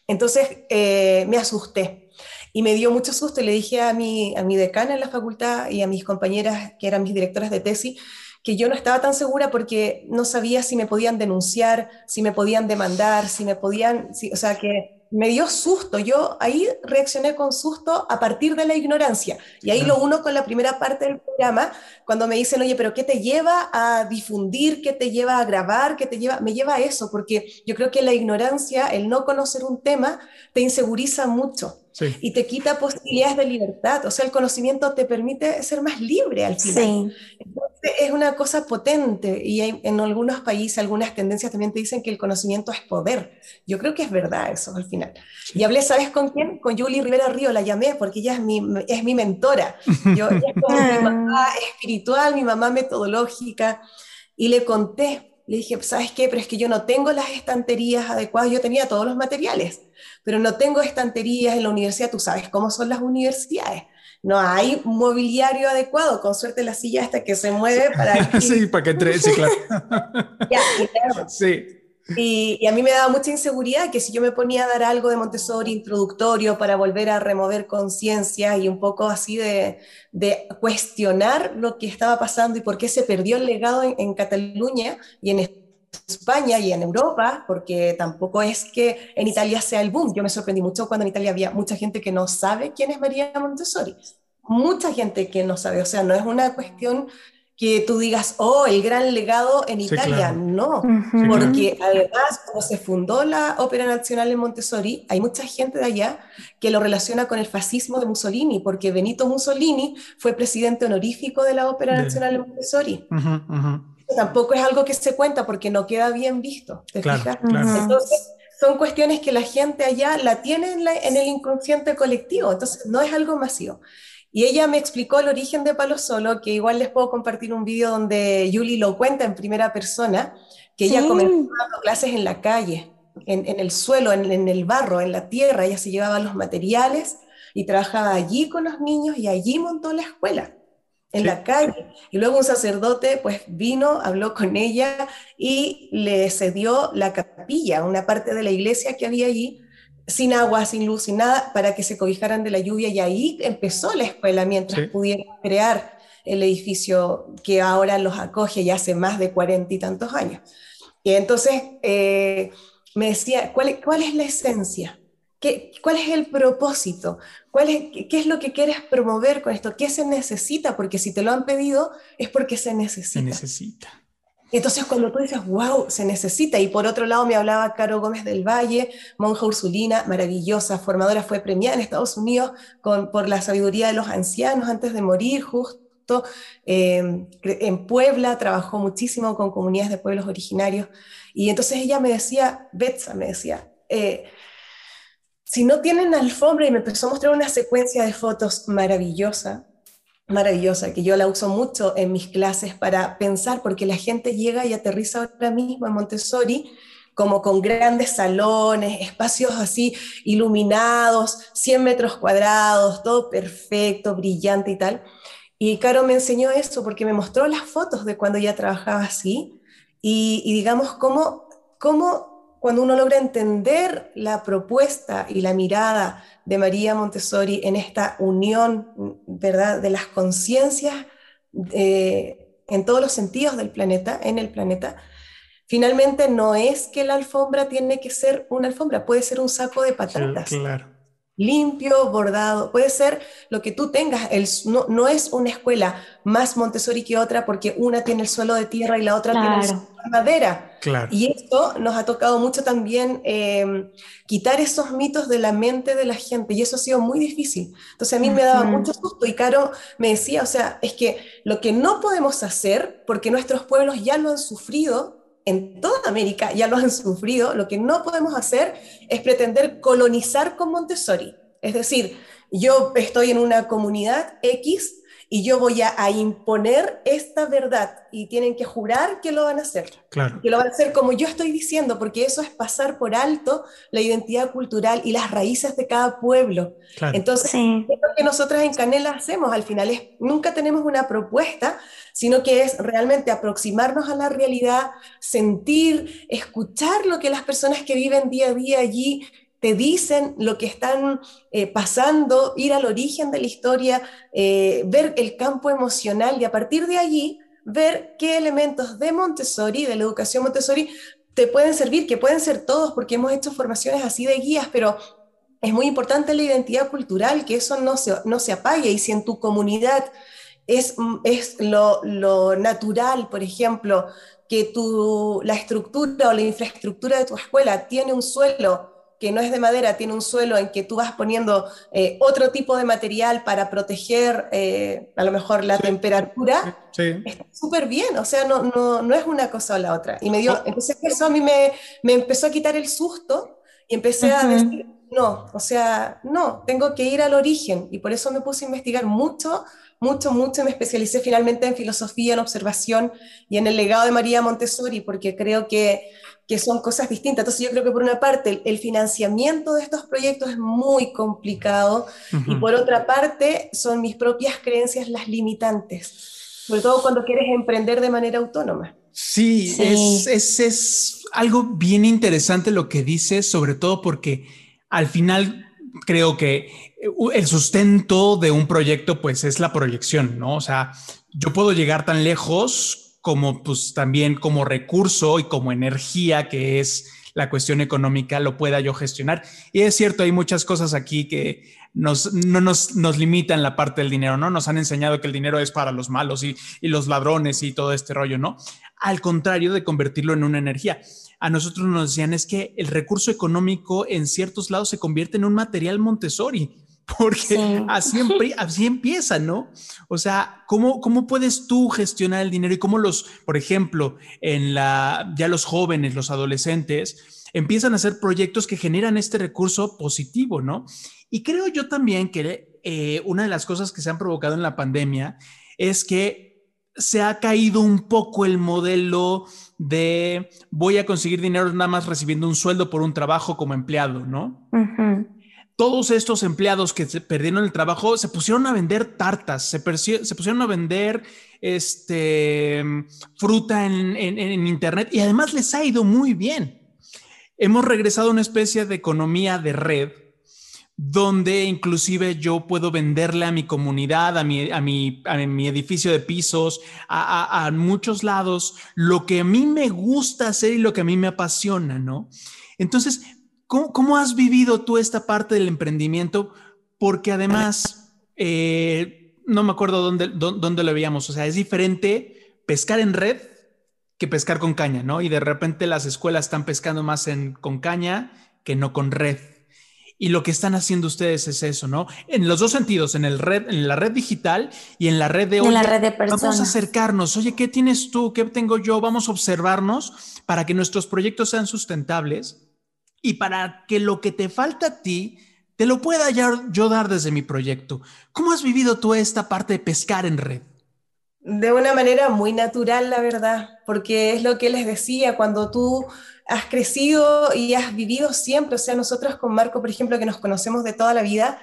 Speaker 3: Entonces eh, me asusté y me dio mucho susto y le dije a mi, a mi decana en la facultad y a mis compañeras que eran mis directoras de tesis que yo no estaba tan segura porque no sabía si me podían denunciar, si me podían demandar, si me podían, o sea, que me dio susto. Yo ahí reaccioné con susto a partir de la ignorancia. Y ahí lo uno con la primera parte del programa, cuando me dicen, oye, pero ¿qué te lleva a difundir? ¿Qué te lleva a grabar? ¿Qué te lleva? Me lleva a eso, porque yo creo que la ignorancia, el no conocer un tema, te inseguriza mucho. Y te quita posibilidades de libertad. O sea, el conocimiento te permite ser más libre al final. Entonces, es una cosa potente. Y en algunos países, algunas tendencias también te dicen que el conocimiento es poder. Yo creo que es verdad eso al final. Y hablé, ¿sabes con quién? Con Julie Rivera Río, la llamé porque ella es mi, es mi mentora. Yo, ella es como mi mamá espiritual, mi mamá metodológica. Y le conté le dije, ¿sabes qué? Pero es que yo no tengo las estanterías adecuadas, yo tenía todos los materiales, pero no tengo estanterías en la universidad, tú sabes cómo son las universidades. No hay mobiliario adecuado, con suerte la silla hasta que se mueve para...
Speaker 2: sí, para que entre, sí, claro.
Speaker 3: ya, claro. Sí. Y, a mí me daba mucha inseguridad que si yo me ponía a dar algo de Montessori introductorio para volver a remover conciencia y un poco así de, cuestionar lo que estaba pasando y por qué se perdió el legado en, Cataluña y en España y en Europa, porque tampoco es que en Italia sea el boom. Yo me sorprendí mucho cuando en Italia había mucha gente que no sabe quién es María Montessori. Mucha gente que no sabe, o sea, no es una cuestión que tú digas, oh, el gran legado en Italia. No, porque además, cuando se fundó la Ópera Nacional en Montessori, hay mucha gente de allá que lo relaciona con el fascismo de Mussolini, porque Benito Mussolini fue presidente honorífico de la Ópera Nacional en Montessori. Tampoco es algo que se cuenta porque no queda bien visto. ¿te fijas? Entonces, son cuestiones que la gente allá la tiene en, en el inconsciente colectivo, entonces no es algo masivo. Y ella me explicó el origen de Palo Solo, que igual les puedo compartir un vídeo donde Yuli lo cuenta en primera persona, que ella comenzó dando clases en la calle, en, en el suelo, en, en, el barro, en la tierra. Ella se llevaba los materiales y trabajaba allí con los niños y allí montó la escuela, en la calle. Y luego un sacerdote pues vino, habló con ella y le cedió la capilla, una parte de la iglesia que había allí, sin agua, sin luz, sin nada, para que se cobijaran de la lluvia y ahí empezó la escuela mientras pudieron crear el edificio que ahora los acoge ya hace más de cuarenta y tantos años. Y entonces eh, me decía, ¿cuál, ¿cuál es la esencia? ¿Qué, ¿Cuál es el propósito? ¿Cuál es, ¿Qué es lo que quieres promover con esto? ¿Qué se necesita? Porque si te lo han pedido es porque se necesita.
Speaker 2: Se necesita.
Speaker 3: Entonces, cuando tú dices, wow, se necesita, y por otro lado me hablaba Caro Gómez del Valle, monja ursulina, maravillosa, formadora, fue premiada en Estados Unidos con, por la sabiduría de los ancianos antes de morir, justo. Em, en Puebla trabajó muchísimo con comunidades de pueblos originarios. Y entonces ella me decía, Betsa me decía, eh, si no tienen alfombra, y me empezó a mostrar una secuencia de fotos maravillosa, maravillosa, que yo la uso mucho en mis clases para pensar, porque la gente llega y aterriza ahora mismo en Montessori como con grandes salones, espacios así iluminados, 100 metros cuadrados, todo perfecto, brillante y tal. Y Caro me enseñó eso porque me mostró las fotos de cuando ella trabajaba así y, y digamos cómo, cómo cuando uno logra entender la propuesta y la mirada de María Montessori en esta unión, ¿verdad?, de las conciencias eh, en todos los sentidos del planeta, en el planeta, finalmente no es que la alfombra tiene que ser una alfombra, puede ser un saco de patatas.
Speaker 2: claro
Speaker 3: limpio, bordado, puede ser lo que tú tengas, el, no, no, es una escuela más Montessori que otra porque una tiene el suelo de tierra y la otra tiene el suelo de madera.
Speaker 2: Claro.
Speaker 3: Y esto nos ha tocado mucho también eh, quitar esos mitos de la mente de la gente y eso ha sido muy difícil. Entonces a mí me daba mucho susto y Caro me decía, o sea, es que lo que no podemos hacer, porque nuestros pueblos ya lo han sufrido, en toda América ya lo han sufrido, lo que no podemos hacer es pretender colonizar con Montessori. Es decir, yo estoy en una comunidad X y yo voy a, imponer esta verdad y tienen que jurar que lo van a hacer.
Speaker 2: Claro.
Speaker 3: Que lo van a hacer como yo estoy diciendo, porque eso es pasar por alto la identidad cultural y las raíces de cada pueblo. Entonces, lo que nosotras en Canela hacemos al final es, nunca tenemos una propuesta, sino que es realmente aproximarnos a la realidad, sentir, escuchar lo que las personas que viven día a día allí te dicen lo que están eh, pasando, ir al origen de la historia, eh, ver el campo emocional y a partir de allí ver qué elementos de Montessori, de la educación Montessori, te pueden servir, que pueden ser todos, porque hemos hecho formaciones así de guías, pero es muy importante la identidad cultural, que eso no se, no se apague. Y si en tu comunidad es, es lo, lo natural, por ejemplo, que tu, la estructura o la infraestructura de tu escuela tiene un suelo que no es de madera, tiene un suelo en que tú vas poniendo eh, otro tipo de material para proteger eh, a lo mejor la temperatura, está súper bien, o sea, no, no, no, es una cosa o la otra. Y me dio, entonces eso a mí me, me, empezó a quitar el susto y empecé a decir, no, o sea, no, tengo que ir al origen. Y por eso me puse a investigar mucho mucho, mucho, me especialicé finalmente en filosofía, en observación y en el legado de María Montessori, porque creo que que son cosas distintas. Entonces yo creo que por una parte el, financiamiento de estos proyectos es muy complicado y por otra parte son mis propias creencias las limitantes, sobre todo cuando quieres emprender de manera autónoma.
Speaker 2: Sí, Es, es, es algo bien interesante lo que dices, sobre todo porque al final creo que el sustento de un proyecto pues es la proyección, ¿no? O sea, yo puedo llegar tan lejos como pues también como recurso y como energía que es la cuestión económica lo pueda yo gestionar. Y es cierto, hay muchas cosas aquí que nos, no nos, nos limitan la parte del dinero, ¿no? Nos han enseñado que el dinero es para los malos y, y los ladrones y todo este rollo, ¿no? Al contrario de convertirlo en una energía. A nosotros nos decían es que el recurso económico en ciertos lados se convierte en un material Montessori porque así, así, empieza, ¿no? O sea, ¿cómo, ¿cómo puedes tú gestionar el dinero y cómo los, por ejemplo, en la, ya los jóvenes, los adolescentes, empiezan a hacer proyectos que generan este recurso positivo, ¿no? Y creo yo también que eh, una de las cosas que se han provocado en la pandemia es que se ha caído un poco el modelo de voy a conseguir dinero nada más recibiendo un sueldo por un trabajo como empleado, ¿no? Todos estos empleados que se perdieron el trabajo se pusieron a vender tartas, se, pusieron a vender este, fruta en, Internet y además les ha ido muy bien. Hemos regresado a una especie de economía de red donde inclusive yo puedo venderle a mi comunidad, a mi, edificio de pisos, a, muchos lados, lo que a mí me gusta hacer y lo que a mí me apasiona, ¿no? Entonces, ¿Cómo, has vivido tú esta parte del emprendimiento? Porque además, eh, no me acuerdo dónde, dónde, lo veíamos, o sea, es diferente pescar en red que pescar con caña, ¿no? Y de repente las escuelas están pescando más en, con caña que no con red. Y lo que están haciendo ustedes es eso, ¿no? En los dos sentidos, en, el red, en la red digital y en la red de...
Speaker 1: En la red de personas.
Speaker 2: Vamos a acercarnos. Oye, ¿qué tienes tú? ¿Qué tengo yo? Vamos a observarnos para que nuestros proyectos sean sustentables y para que lo que te falta a ti te lo pueda yo dar desde mi proyecto. ¿Cómo has vivido tú esta parte de pescar en red?
Speaker 3: De una manera muy natural, la verdad, porque es lo que les decía, cuando tú has crecido y has vivido siempre, o sea, nosotros con Marco, por ejemplo, que nos conocemos de toda la vida,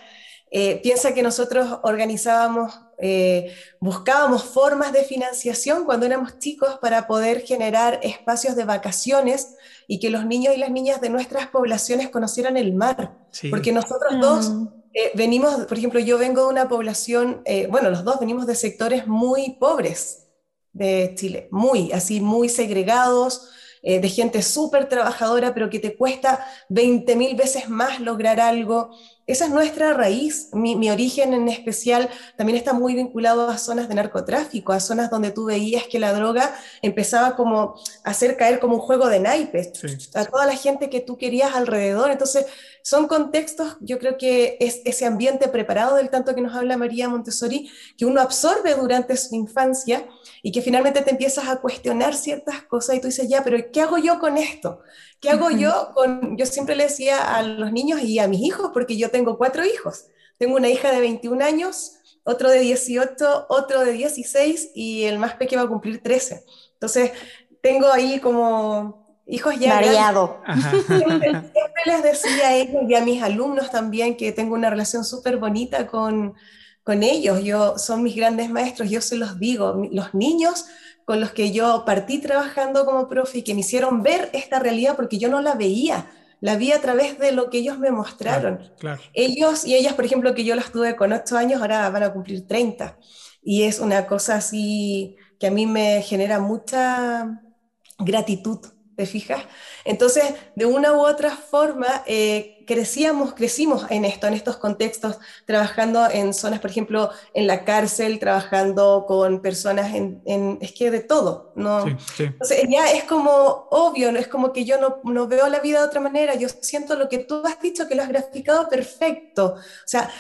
Speaker 3: eh, piensa que nosotros organizábamos, eh, buscábamos formas de financiación cuando éramos chicos para poder generar espacios de vacaciones y que los niños y las niñas de nuestras poblaciones conocieran el mar. Porque nosotros mm. dos eh, venimos, por ejemplo, yo vengo de una población, bueno, los dos venimos de sectores muy pobres de Chile, muy, así, muy segregados, de gente súper trabajadora, pero que te cuesta 20 mil veces más lograr algo. Esa es nuestra raíz. Mi, origen en especial también está muy vinculado a zonas de narcotráfico, a zonas donde tú veías que la droga empezaba como a hacer caer como un juego de naipes a toda la gente que tú querías alrededor. Entonces, son contextos, yo creo que es ese ambiente preparado del tanto que nos habla María Montessori, que uno absorbe durante su infancia y que finalmente te empiezas a cuestionar ciertas cosas y tú dices, ya, pero ¿qué hago yo con esto? ¿Qué hago yo con, yo siempre le decía a los niños y a mis hijos, porque yo tengo cuatro hijos, tengo una hija de 21 años, otro de 18, otro de 16 y el más pequeño va a cumplir 13. Entonces, tengo ahí como hijos ya...
Speaker 1: Variado.
Speaker 3: Siempre, les decía a ellos y a mis alumnos también que tengo una relación súper bonita con, con ellos. Yo, son mis grandes maestros, yo se los digo, los niños con los que yo partí trabajando como profe y que me hicieron ver esta realidad porque yo no la veía, la vi a través de lo que ellos me mostraron. Ellos y ellas, por ejemplo, que yo las tuve con 8 años, ahora van a cumplir 30. Y es una cosa así que a mí me genera mucha gratitud ¿te fijas? Entonces, de una u otra forma, eh, crecíamos, crecimos en esto, en estos contextos, trabajando en zonas, por ejemplo, en la cárcel, trabajando con personas en, es que de todo, ¿no? Entonces, ya es como obvio, ¿no? es como que yo no, no veo la vida de otra manera, yo siento lo que tú has dicho, que lo has graficado perfecto, o sea,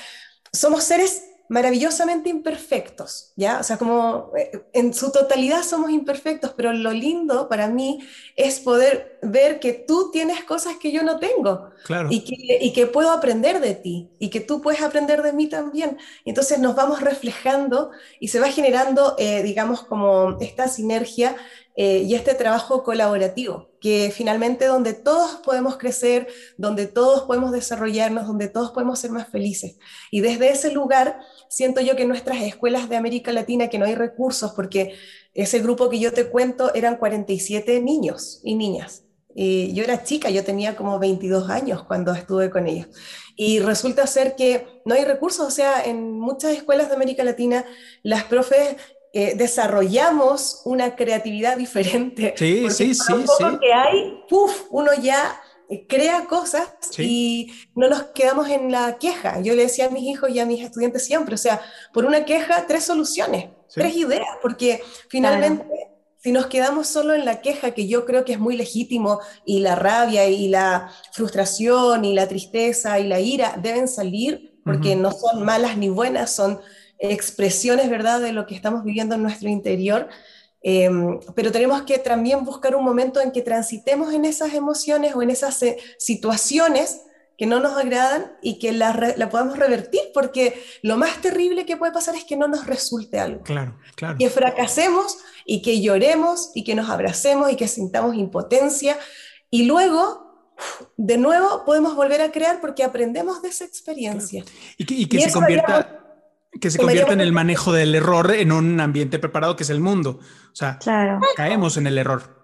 Speaker 3: somos seres maravillosamente imperfectos, ¿ya? O sea, como eh, en su totalidad somos imperfectos, pero lo lindo para mí es poder ver que tú tienes cosas que yo no tengo claro. y, que, y que puedo aprender de ti y que tú puedes aprender de mí también. entonces nos vamos reflejando y se va generando, eh, digamos, como esta sinergia eh, y este trabajo colaborativo, que finalmente donde todos podemos crecer, donde todos podemos desarrollarnos, donde todos podemos ser más felices. Y desde ese lugar siento yo que nuestras escuelas de América Latina, que no hay recursos, porque ese grupo que yo te cuento eran 47 niños y niñas. Y yo era chica, yo tenía como 22 años cuando estuve con ellos. Y resulta ser que no hay recursos, o sea, en muchas escuelas de América Latina las profes eh, desarrollamos una creatividad diferente.
Speaker 2: Sí, sí, sí, sí.
Speaker 3: que hay, puff, uno ya crea cosas y no nos quedamos en la queja. Yo le decía a mis hijos y a mis estudiantes siempre, o sea, por una queja, tres soluciones, tres ideas, porque finalmente... Si nos quedamos solo en la queja, que yo creo que es muy legítimo, y la rabia y la frustración y la tristeza y la ira deben salir, porque no son malas ni buenas, son expresiones, ¿verdad?, de lo que estamos viviendo en nuestro interior. Em, pero tenemos que también buscar un momento en que transitemos en esas emociones o en esas eh, situaciones que no nos agradan y que la, la, podamos revertir, porque lo más terrible que puede pasar es que no nos resulte algo.
Speaker 2: Claro, claro.
Speaker 3: Que fracasemos y que lloremos y que nos abracemos y que sintamos impotencia y luego, de nuevo, podemos volver a crear porque aprendemos de esa experiencia.
Speaker 2: Y que, y que se convierta que se convierte en el manejo del error en un ambiente preparado que es el mundo. O sea, caemos en el error.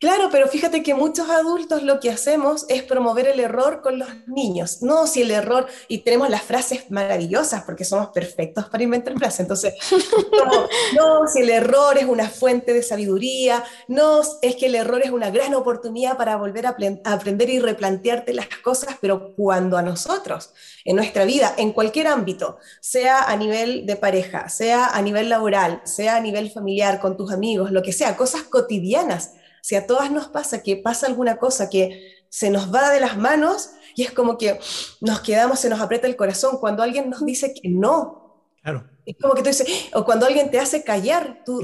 Speaker 3: Claro, pero fíjate que muchos adultos lo que hacemos es promover el error con los niños. No, si el error, y tenemos las frases maravillosas porque somos perfectos para inventar frases. Entonces, no, si el error es una fuente de sabiduría, no, es que el error es una gran oportunidad para volver a, a aprender y replantearte las cosas, pero cuando a nosotros, en nuestra vida, en cualquier ámbito, sea a nivel de pareja, sea a nivel laboral, sea a nivel familiar, con tus amigos, lo que sea, cosas cotidianas, si a todas nos pasa que pasa alguna cosa que se nos va de las manos y es como que nos quedamos, se nos aprieta el corazón cuando alguien nos dice que no.
Speaker 2: Claro.
Speaker 3: Es como que tú dices, o cuando alguien te hace callar, tú,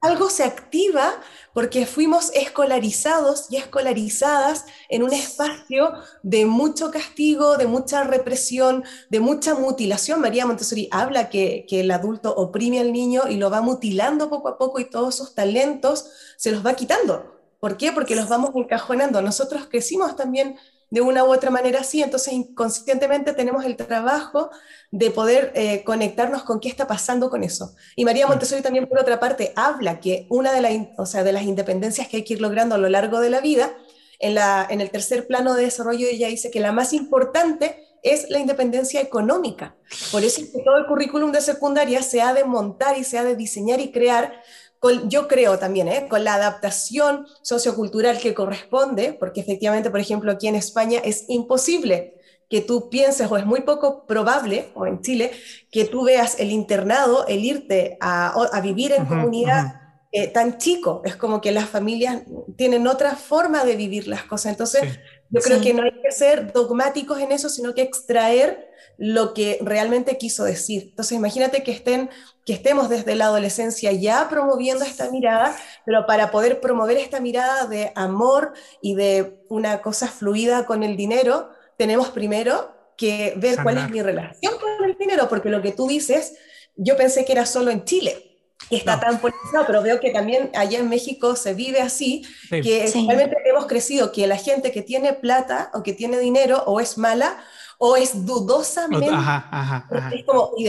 Speaker 3: algo se activa porque fuimos escolarizados y escolarizadas en un espacio de mucho castigo, de mucha represión, de mucha mutilación. María Montessori habla que, que el adulto oprime al niño y lo va mutilando poco a poco y todos sus talentos se los va quitando. ¿Por qué? Porque los vamos encajonando. Nosotros crecimos también de una u otra manera así, entonces inconscientemente tenemos el trabajo de poder eh, conectarnos con qué está pasando con eso. Y María Montessori también, por otra parte, habla que una de, la, o sea, de las independencias que hay que ir logrando a lo largo de la vida, en, la, en el tercer plano de desarrollo ella dice que la más importante es la independencia económica. Por eso es que todo el currículum de secundaria se ha de montar y se ha de diseñar y crear yo creo también, ¿eh? con la adaptación sociocultural que corresponde, porque efectivamente, por ejemplo, aquí en España es imposible que tú pienses, o es muy poco probable, o en Chile, que tú veas el internado, el irte a, vivir en comunidad eh, tan chico. Es como que las familias tienen otra forma de vivir las cosas. Entonces, yo creo que no hay que ser dogmáticos en eso, sino que extraer lo que realmente quiso decir. Entonces, imagínate que, estén, que estemos desde la adolescencia ya promoviendo esta mirada, pero para poder promover esta mirada de amor y de una cosa fluida con el dinero, tenemos primero que ver cuál es mi relación con el dinero, porque lo que tú dices, yo pensé que era solo en Chile que está tan politizado, pero veo que también allá en México se vive así, que realmente hemos crecido que la gente que tiene plata o que tiene dinero o es mala o es dudosamente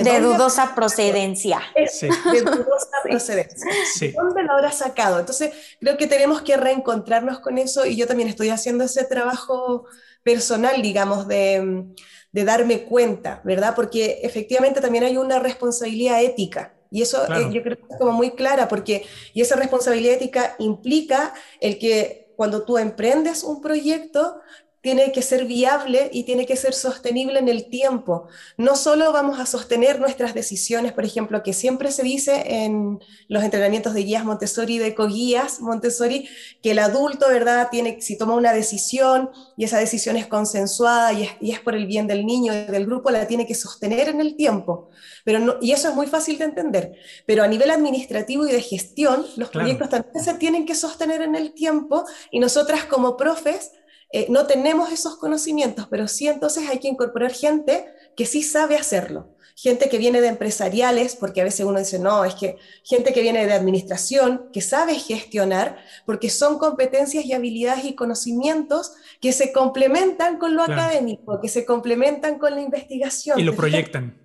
Speaker 1: de, dudosa procedencia.
Speaker 3: de dudosa procedencia. ¿Dónde lo habrá sacado? Entonces, creo que tenemos que reencontrarnos con eso y yo también estoy haciendo ese trabajo personal, digamos, de, de darme cuenta, ¿verdad? Porque efectivamente también hay una responsabilidad ética. Y eso eh, yo creo que es como muy clara, porque y esa responsabilidad ética implica el que cuando tú emprendes un proyecto, tiene que ser viable y tiene que ser sostenible en el tiempo. No solo vamos a sostener nuestras decisiones, por ejemplo, que siempre se dice en los entrenamientos de guías Montessori, de ecoguías Montessori, que el adulto, ¿verdad?, tiene, si toma una decisión y esa decisión es consensuada y es, y es por el bien del niño y del grupo, la tiene que sostener en el tiempo. Pero no, y eso es muy fácil de entender. Pero a nivel administrativo y de gestión, los proyectos también se tienen que sostener en el tiempo y nosotras como profes, eh, no tenemos esos conocimientos, pero sí entonces hay que incorporar gente que sí sabe hacerlo. Gente que viene de empresariales, porque a veces uno dice, no, es que gente que viene de administración, que sabe gestionar, porque son competencias y habilidades y conocimientos que se complementan con lo académico, que se complementan con la investigación.
Speaker 2: Y lo proyectan.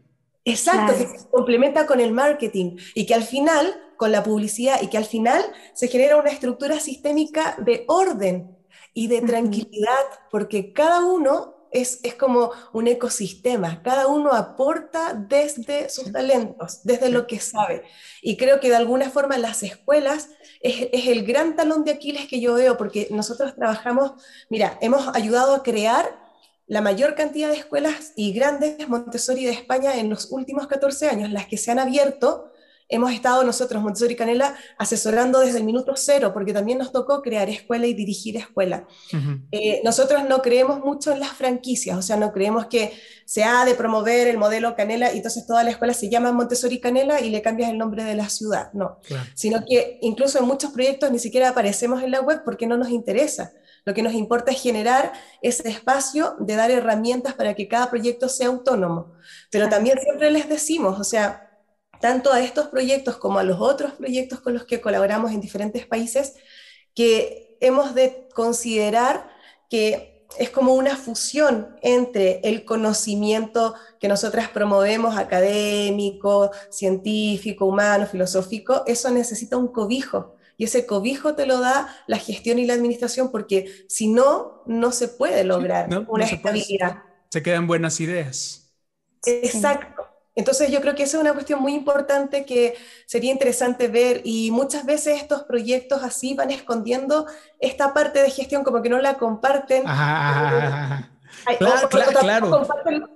Speaker 3: Exacto, que se complementa con el marketing y que al final, con la publicidad, y que al final se genera una estructura sistémica de orden y de tranquilidad, porque cada uno es, es como un ecosistema, cada uno aporta desde sus talentos, desde lo que sabe. Y creo que de alguna forma las escuelas es, es el gran talón de Aquiles que yo veo, porque nosotros trabajamos, mira, hemos ayudado a crear la mayor cantidad de escuelas y grandes Montessori de España en los últimos 14 años, las que se han abierto hemos estado nosotros, Montessori Canela, asesorando desde el minuto cero, porque también nos tocó crear escuela y dirigir escuela. Eh, nosotros no creemos mucho en las franquicias, o sea, no creemos que se ha de promover el modelo Canela y entonces toda la escuela se llama Montessori Canela y le cambias el nombre de la ciudad, no. Sino que incluso en muchos proyectos ni siquiera aparecemos en la web porque no nos interesa. Lo que nos importa es generar ese espacio de dar herramientas para que cada proyecto sea autónomo. Pero también siempre les decimos, o sea, tanto a estos proyectos como a los otros proyectos con los que colaboramos en diferentes países, que hemos de considerar que es como una fusión entre el conocimiento que nosotras promovemos, académico, científico, humano, filosófico, eso necesita un cobijo. Y ese cobijo te lo da la gestión y la administración, porque si no, no se puede lograr una estabilidad.
Speaker 2: Se, quedan buenas ideas.
Speaker 3: Exacto. Entonces yo creo que esa es una cuestión muy importante que sería interesante ver y muchas veces estos proyectos así van escondiendo esta parte de gestión como que no la comparten. claro,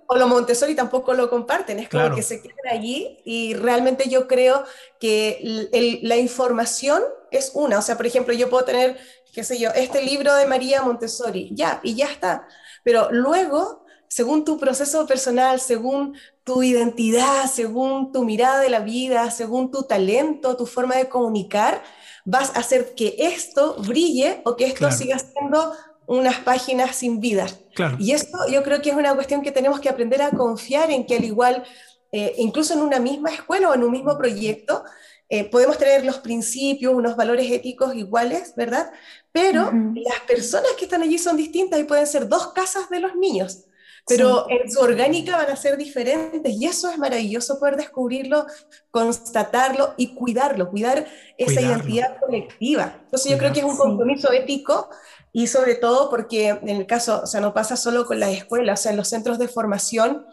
Speaker 3: o, lo Montessori tampoco lo comparten, es como que se quedan allí y realmente yo creo que la información es una, o sea, por ejemplo, yo puedo tener, qué sé yo, este libro de María Montessori, ya, y ya está, pero luego según tu proceso personal, según tu identidad, según tu mirada de la vida, según tu talento, tu forma de comunicar, vas a hacer que esto brille o que esto siga siendo unas páginas sin vida. Y esto yo creo que es una cuestión que tenemos que aprender a confiar en que al igual, eh, incluso en una misma escuela o en un mismo proyecto, eh, podemos tener los principios, unos valores éticos iguales, ¿verdad? Pero las personas que están allí son distintas y pueden ser dos casas de los niños pero en su orgánica van a ser diferentes y eso es maravilloso poder descubrirlo, constatarlo y cuidarlo, cuidar esa identidad colectiva. Entonces yo creo que es un compromiso ético y sobre todo porque en el caso, o sea, no pasa solo con las escuelas, o sea, en los centros de formación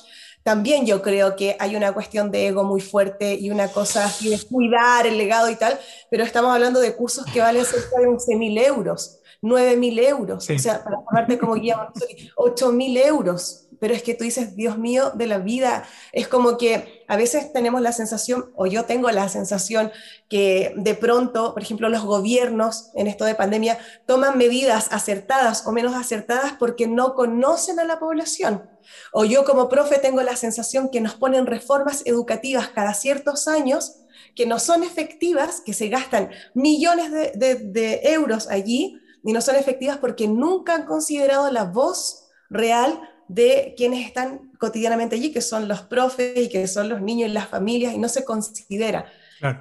Speaker 3: también yo creo que hay una cuestión de ego muy fuerte y una cosa así de cuidar el legado y tal, pero estamos hablando de cursos que valen cerca de 11.000 euros. 9.000 euros, o sea, para tomarte como guía, 8.000 euros. Pero es que tú dices, Dios mío, de la vida, es como que a veces tenemos la sensación, o yo tengo la sensación, que de pronto, por ejemplo, los gobiernos en esto de pandemia toman medidas acertadas o menos acertadas porque no conocen a la población. O yo como profe tengo la sensación que nos ponen reformas educativas cada ciertos años que no son efectivas, que se gastan millones de, de euros allí, y no son efectivas porque nunca han considerado la voz real de quienes están cotidianamente allí, que son los profes y que son los niños y las familias, y no se considera.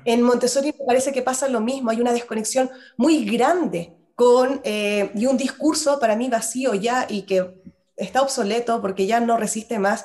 Speaker 3: En Montessori me parece que pasa lo mismo, hay una desconexión muy grande con, eh, y un discurso para mí vacío ya y que está obsoleto porque ya no resiste más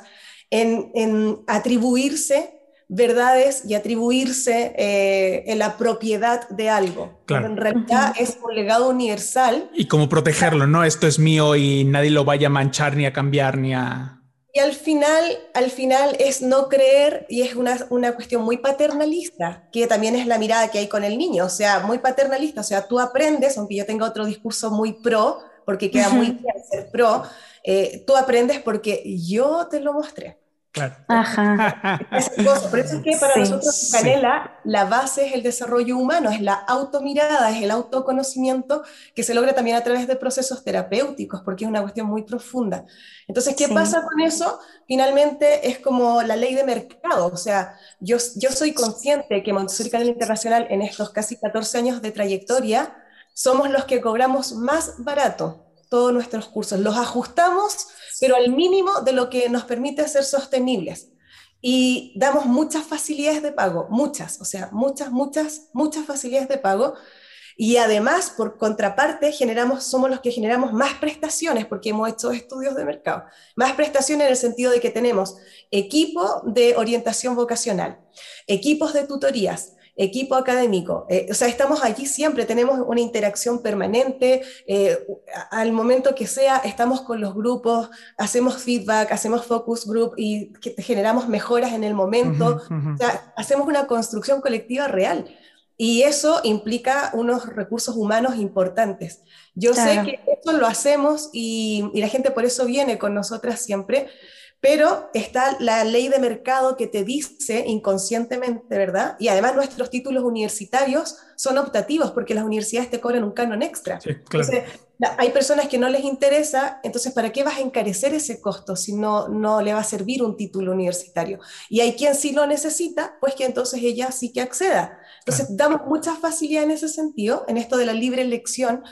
Speaker 3: en, en atribuirse verdades y atribuirse eh, en la propiedad de algo. En realidad es un legado universal.
Speaker 2: Y cómo protegerlo, ¿no? Esto es mío y nadie lo vaya a manchar ni a cambiar ni a...
Speaker 3: Y al final, al final es no creer y es una, una cuestión muy paternalista, que también es la mirada que hay con el niño, o sea, muy paternalista, o sea, tú aprendes, aunque yo tenga otro discurso muy pro, porque queda muy bien ser pro, eh, tú aprendes porque yo te lo mostré.
Speaker 2: Claro.
Speaker 3: Ajá. Por eso es que para nosotros Canela la base es el desarrollo humano, es la automirada, es el autoconocimiento que se logra también a través de procesos terapéuticos, porque es una cuestión muy profunda. Entonces, ¿qué pasa con eso? Finalmente es como la ley de mercado, o sea, yo, yo soy consciente que Montessori Canela Internacional en estos casi 14 años de trayectoria somos los que cobramos más barato todos nuestros cursos, los ajustamos pero al mínimo de lo que nos permite ser sostenibles. Y damos muchas facilidades de pago, muchas, o sea, muchas, muchas, muchas facilidades de pago. Y además, por contraparte, generamos, somos los que generamos más prestaciones, porque hemos hecho estudios de mercado. Más prestaciones en el sentido de que tenemos equipo de orientación vocacional, equipos de tutorías, equipo académico. Eh, o sea, estamos allí siempre, tenemos una interacción permanente, eh, al momento que sea, estamos con los grupos, hacemos feedback, hacemos focus group y generamos mejoras en el momento, o sea, hacemos una construcción colectiva real. Y eso implica unos recursos humanos importantes. Yo sé que eso lo hacemos y, y la gente por eso viene con nosotras siempre, pero está la ley de mercado que te dice inconscientemente, ¿verdad? Y además nuestros títulos universitarios son optativos porque las universidades te cobran un canon extra. Entonces, hay personas que no les interesa, entonces ¿para qué vas a encarecer ese costo si no, no le va a servir un título universitario? Y hay quien sí lo necesita, pues que entonces ella sí que acceda. Entonces, damos mucha facilidad en ese sentido, en esto de la libre elección,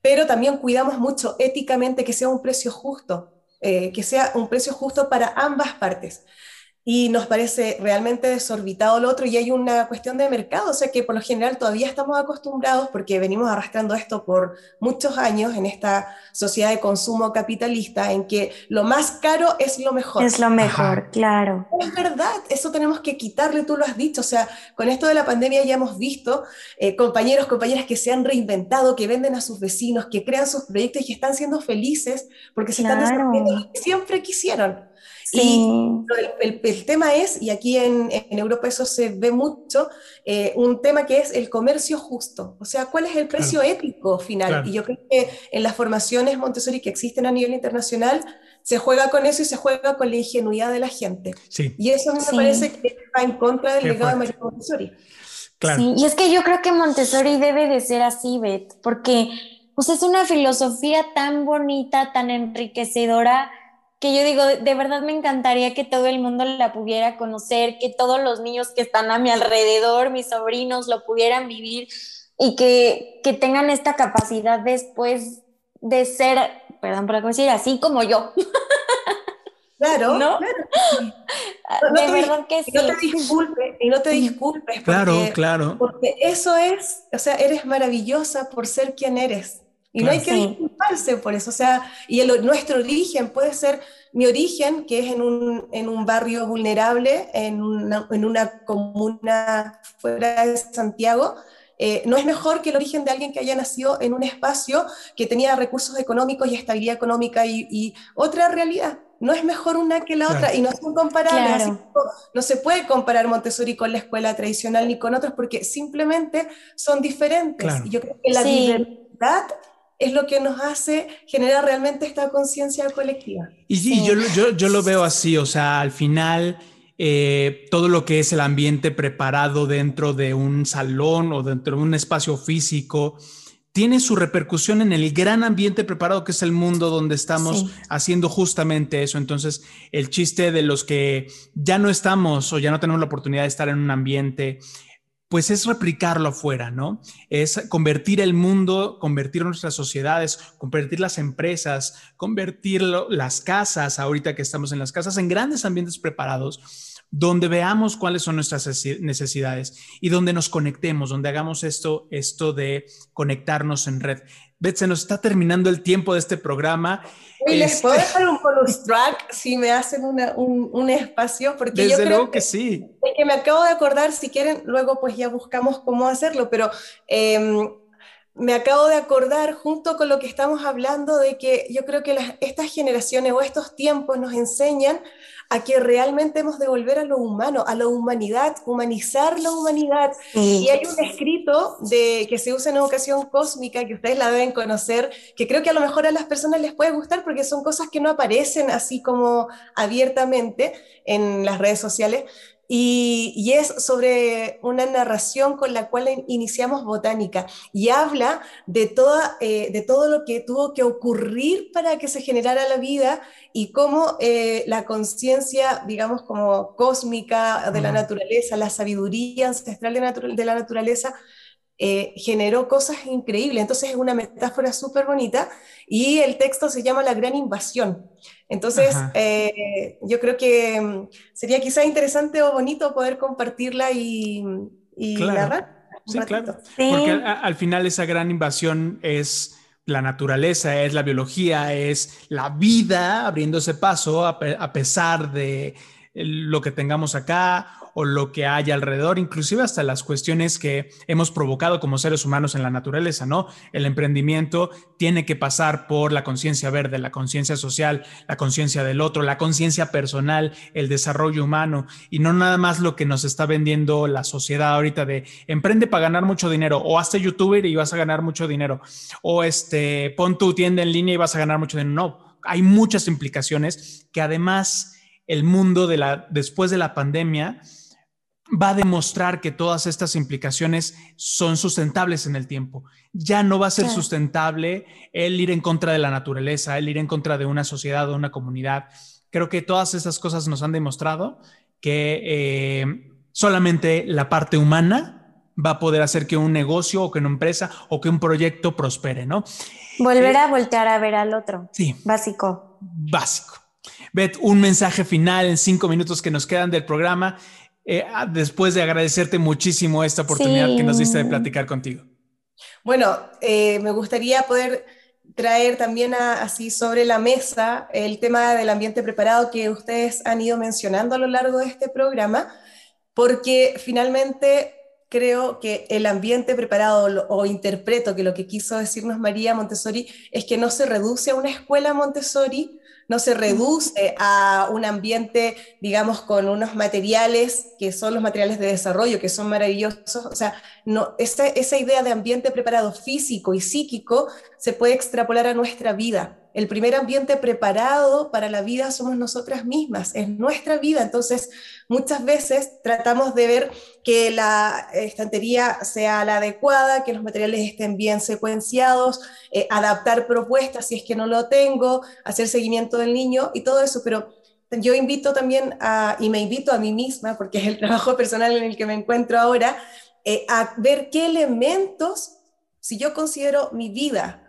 Speaker 3: pero también cuidamos mucho éticamente que sea un precio justo. Eh, que sea un precio justo para ambas partes y nos parece realmente desorbitado lo otro y hay una cuestión de mercado, o sea que por lo general todavía estamos acostumbrados porque venimos arrastrando esto por muchos años en esta sociedad de consumo capitalista en que lo más caro es lo mejor.
Speaker 1: Es lo mejor, claro.
Speaker 3: Es verdad, eso tenemos que quitarle, tú lo has dicho, o sea, con esto de la pandemia ya hemos visto eh, compañeros, compañeras que se han reinventado, que venden a sus vecinos, que crean sus proyectos y que están siendo felices porque se están desarrollando lo que siempre quisieron. Y el, tema es, y aquí en, Europa eso se ve mucho, eh, un tema que es el comercio justo. O sea, ¿cuál es el precio ético final? Y yo creo que en las formaciones Montessori que existen a nivel internacional, se juega con eso y se juega con la ingenuidad de la gente. Y eso a mí me parece que va en contra del legado de María Montessori.
Speaker 1: Sí, y es que yo creo que Montessori debe de ser así, Beth, porque pues, es una filosofía tan bonita, tan enriquecedora, que yo digo, de verdad me encantaría que todo el mundo la pudiera conocer, que todos los niños que están a mi alrededor, mis sobrinos, lo pudieran vivir y que, que tengan esta capacidad después de ser, perdón por decir, así como yo.
Speaker 3: Claro,
Speaker 1: ¿no?
Speaker 3: claro. de verdad que sí. No te disculpes, y no te disculpes. Porque,
Speaker 2: claro, claro.
Speaker 3: Porque eso es, o sea, eres maravillosa por ser quien eres. Y no hay que disculparse por eso. O sea, y el, nuestro origen puede ser mi origen, que es en un, en un barrio vulnerable, en una, en una, comuna fuera de Santiago. Eh, no es mejor que el origen de alguien que haya nacido en un espacio que tenía recursos económicos y estabilidad económica y, otra realidad. No es mejor una que la otra y no son comparables. no se puede comparar Montessori con la escuela tradicional ni con otros porque simplemente son diferentes. Y yo creo que la diversidad es lo que nos hace generar realmente esta conciencia colectiva.
Speaker 2: Y sí, yo, yo, lo veo así, o sea, al final... Eh, todo lo que es el ambiente preparado dentro de un salón o dentro de un espacio físico, tiene su repercusión en el gran ambiente preparado que es el mundo donde estamos haciendo justamente eso. Entonces, el chiste de los que ya no estamos o ya no tenemos la oportunidad de estar en un ambiente pues es replicarlo afuera, ¿no? Es convertir el mundo, convertir nuestras sociedades, convertir las empresas, convertir las casas, ahorita que estamos en las casas, en grandes ambientes preparados donde veamos cuáles son nuestras necesidades y donde nos conectemos, donde hagamos esto, esto de conectarnos en red. Beth, se nos está terminando el tiempo de este programa.
Speaker 3: ¿les puedo este dejar un bonus track si me hacen un, un, espacio?
Speaker 2: Porque Desde yo creo luego que, sí.
Speaker 3: que me acabo de acordar, si quieren, luego pues ya buscamos cómo hacerlo, pero em, me acabo de acordar junto con lo que estamos hablando de que yo creo que estas generaciones o estos tiempos nos enseñan a que realmente hemos de volver a lo humano, a la humanidad, humanizar la humanidad. Y hay un escrito de, que se usa en educación cósmica, que ustedes la deben conocer, que creo que a lo mejor a las personas les puede gustar porque son cosas que no aparecen así como abiertamente en las redes sociales, y, es sobre una narración con la cual iniciamos botánica y habla de, toda, eh, de todo lo que tuvo que ocurrir para que se generara la vida y cómo eh, la conciencia, digamos, como cósmica de la naturaleza, la sabiduría ancestral de, de la naturaleza, eh, generó cosas increíbles. Entonces es una metáfora súper bonita y el texto se llama La Gran Invasión. Entonces eh, yo creo que mm, sería quizá interesante o bonito poder compartirla y, narrar.
Speaker 2: Sí, claro. Porque al, final esa gran invasión es la naturaleza, es la biología, es la vida abriéndose paso a pesar de lo que tengamos acá o lo que hay alrededor, inclusive hasta las cuestiones que hemos provocado como seres humanos en la naturaleza, ¿no? El emprendimiento tiene que pasar por la conciencia verde, la conciencia social, la conciencia del otro, la conciencia personal, el desarrollo humano y no nada más lo que nos está vendiendo la sociedad ahorita de emprende para ganar mucho dinero o hazte youtuber y vas a ganar mucho dinero o este pon tu tienda en línea y vas a ganar mucho dinero. No, hay muchas implicaciones que además el mundo de la después de la pandemia va a demostrar que todas estas implicaciones son sustentables en el tiempo. Ya no va a ser sustentable el ir en contra de la naturaleza, el ir en contra de una sociedad o una comunidad. Creo que todas estas cosas nos han demostrado que eh, solamente la parte humana va a poder hacer que un negocio o que una empresa o que un proyecto prospere, ¿no?
Speaker 1: Volver eh, a voltear a ver al otro.
Speaker 2: Sí.
Speaker 1: Básico.
Speaker 2: Básico. Bet, un mensaje final en cinco minutos que nos quedan del programa, eh, ah, después de agradecerte muchísimo esta oportunidad que nos diste de platicar contigo.
Speaker 3: Bueno, eh, me gustaría poder traer también así sobre la mesa el tema del ambiente preparado que ustedes han ido mencionando a lo largo de este programa, porque finalmente creo que el ambiente preparado o interpreto que lo que quiso decirnos María Montessori es que no se reduce a una escuela Montessori, no se reduce a un ambiente, digamos, con unos materiales que son los materiales de desarrollo, que son maravillosos. O sea, no, esa, esa idea de ambiente preparado físico y psíquico se puede extrapolar a nuestra vida el primer ambiente preparado para la vida somos nosotras mismas, es nuestra vida. Entonces, muchas veces tratamos de ver que la estantería sea la adecuada, que los materiales estén bien secuenciados, eh, adaptar propuestas si es que no lo tengo, hacer seguimiento del niño y todo eso, pero yo invito también a, y me invito a mí misma, porque es el trabajo personal en el que me encuentro ahora, eh, a ver qué elementos, si yo considero mi vida,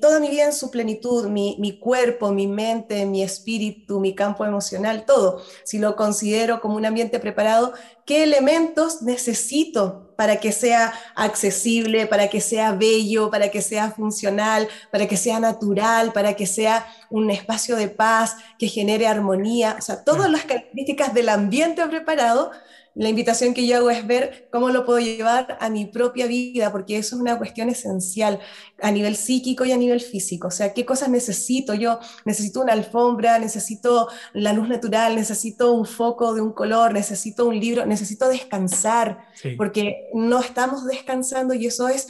Speaker 3: toda mi vida en su plenitud, mi, cuerpo, mi mente, mi espíritu, mi campo emocional, todo, si lo considero como un ambiente preparado, ¿qué elementos necesito para que sea accesible, para que sea bello, para que sea funcional, para que sea natural, para que sea un espacio de paz, que genere armonía? O sea, todas las características del ambiente preparado la invitación que yo hago es ver cómo lo puedo llevar a mi propia vida, porque eso es una cuestión esencial a nivel psíquico y a nivel físico. O sea, ¿qué cosas necesito? Yo necesito una alfombra, necesito la luz natural, necesito un foco de un color, necesito un libro, necesito descansar, porque no estamos descansando y eso es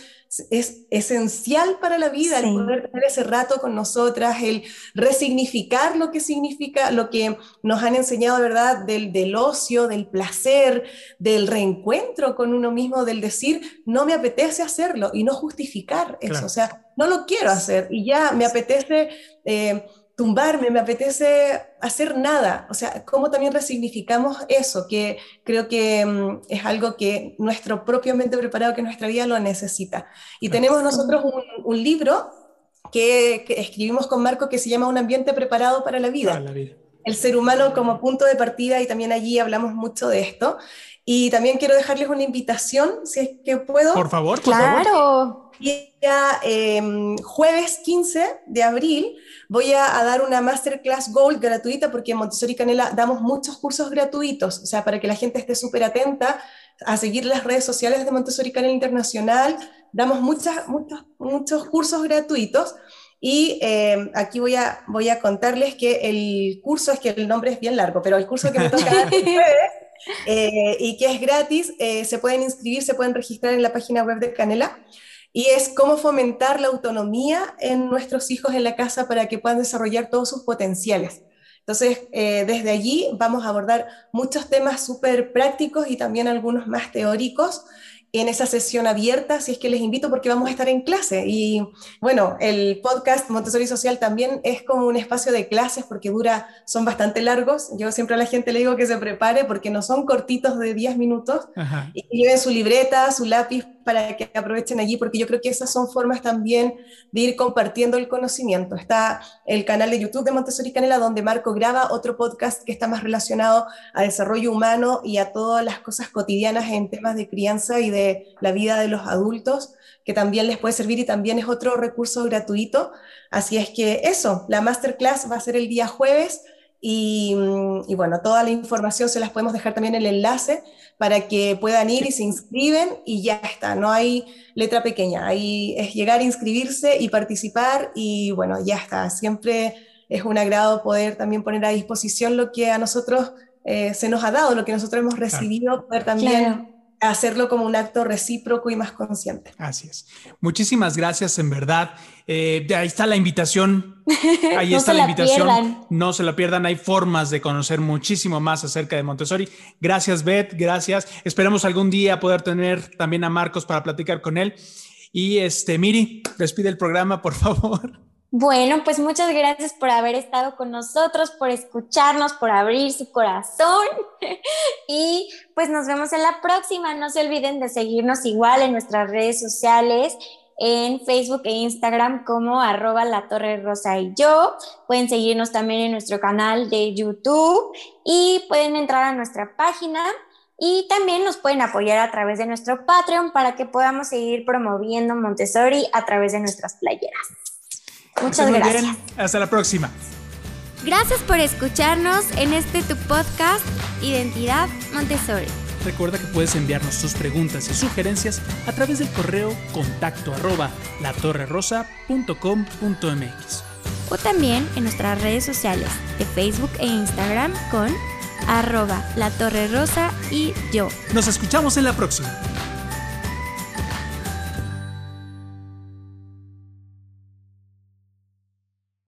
Speaker 3: es esencial para la vida el poder tener ese rato con nosotras, el resignificar lo que significa, lo que nos han enseñado, ¿verdad? Del, del ocio, del placer, del reencuentro con uno mismo, del decir, no me apetece hacerlo y no justificar eso, o sea, no lo quiero hacer y ya me apetece... Eh, tumbarme, me apetece hacer nada. O sea, cómo también resignificamos eso, que creo que mm, es algo que nuestro propio mente preparado, que nuestra vida lo necesita. Y tenemos nosotros un, libro que, escribimos con Marco que se llama Un ambiente preparado para la vida. El ser humano como punto de partida y también allí hablamos mucho de esto. Y también quiero dejarles una invitación, si es que puedo.
Speaker 2: Por favor, por
Speaker 1: claro.
Speaker 3: Día em, jueves 15 de abril voy a, dar una Masterclass Gold gratuita porque en Montessori Canela damos muchos cursos gratuitos, o sea, para que la gente esté súper atenta a seguir las redes sociales de Montessori Canela Internacional, damos muchas, muchos, muchos cursos gratuitos. Y em, aquí voy a, voy a contarles que el curso, es que el nombre es bien largo, pero el curso que me toca dar eh, y que es gratis, eh, se pueden inscribir, se pueden registrar en la página web de Canela y es cómo fomentar la autonomía en nuestros hijos en la casa para que puedan desarrollar todos sus potenciales. Entonces, eh, desde allí vamos a abordar muchos temas súper prácticos y también algunos más teóricos en esa sesión abierta, si es que les invito porque vamos a estar en clase. Y bueno, el podcast Montessori Social también es como un espacio de clases porque dura, son bastante largos. Yo siempre a la gente le digo que se prepare porque no son cortitos de 10 minutos y lleven su libreta, su lápiz para que aprovechen allí, porque yo creo que esas son formas también de ir compartiendo el conocimiento. Está el canal de YouTube de Montessori Canela, donde Marco graba otro podcast que está más relacionado a desarrollo humano y a todas las cosas cotidianas en temas de crianza y de la vida de los adultos, que también les puede servir y también es otro recurso gratuito. Así es que eso, la masterclass va a ser el día jueves y, y, bueno, toda la información se las podemos dejar también en el enlace para que puedan ir y se inscriben y ya está, no hay letra pequeña, ahí es llegar a inscribirse y participar y bueno, ya está, siempre es un agrado poder también poner a disposición lo que a nosotros eh, se nos ha dado, lo que nosotros hemos recibido, poder también hacerlo como un acto recíproco y más consciente.
Speaker 2: Así es. Muchísimas gracias, en verdad. Eh, ahí está la invitación. Ahí está la, invitación. No se la pierdan. Hay formas de conocer muchísimo más acerca de Montessori. Gracias, Beth. Gracias. Esperamos algún día poder tener también a Marcos para platicar con él. Y este, Miri, despide el programa, por favor.
Speaker 1: Bueno, pues muchas gracias por haber estado con nosotros, por escucharnos, por abrir su corazón y pues nos vemos en la próxima. No se olviden de seguirnos igual en nuestras redes sociales, en Facebook e Instagram como arroba la torre rosa y yo. Pueden seguirnos también en nuestro canal de YouTube y pueden entrar a nuestra página y también nos pueden apoyar a través de nuestro Patreon para que podamos seguir promoviendo Montessori a través de nuestras playeras. Muchas gracias.
Speaker 2: Hasta la próxima.
Speaker 1: Gracias por escucharnos en este tu podcast Identidad Montessori.
Speaker 2: Recuerda que puedes enviarnos tus preguntas y sugerencias a través del correo contacto arroba latorrerosa.com.mx
Speaker 1: o también en nuestras redes sociales de Facebook e Instagram con arroba la torre rosa y yo.
Speaker 2: Nos escuchamos en la próxima.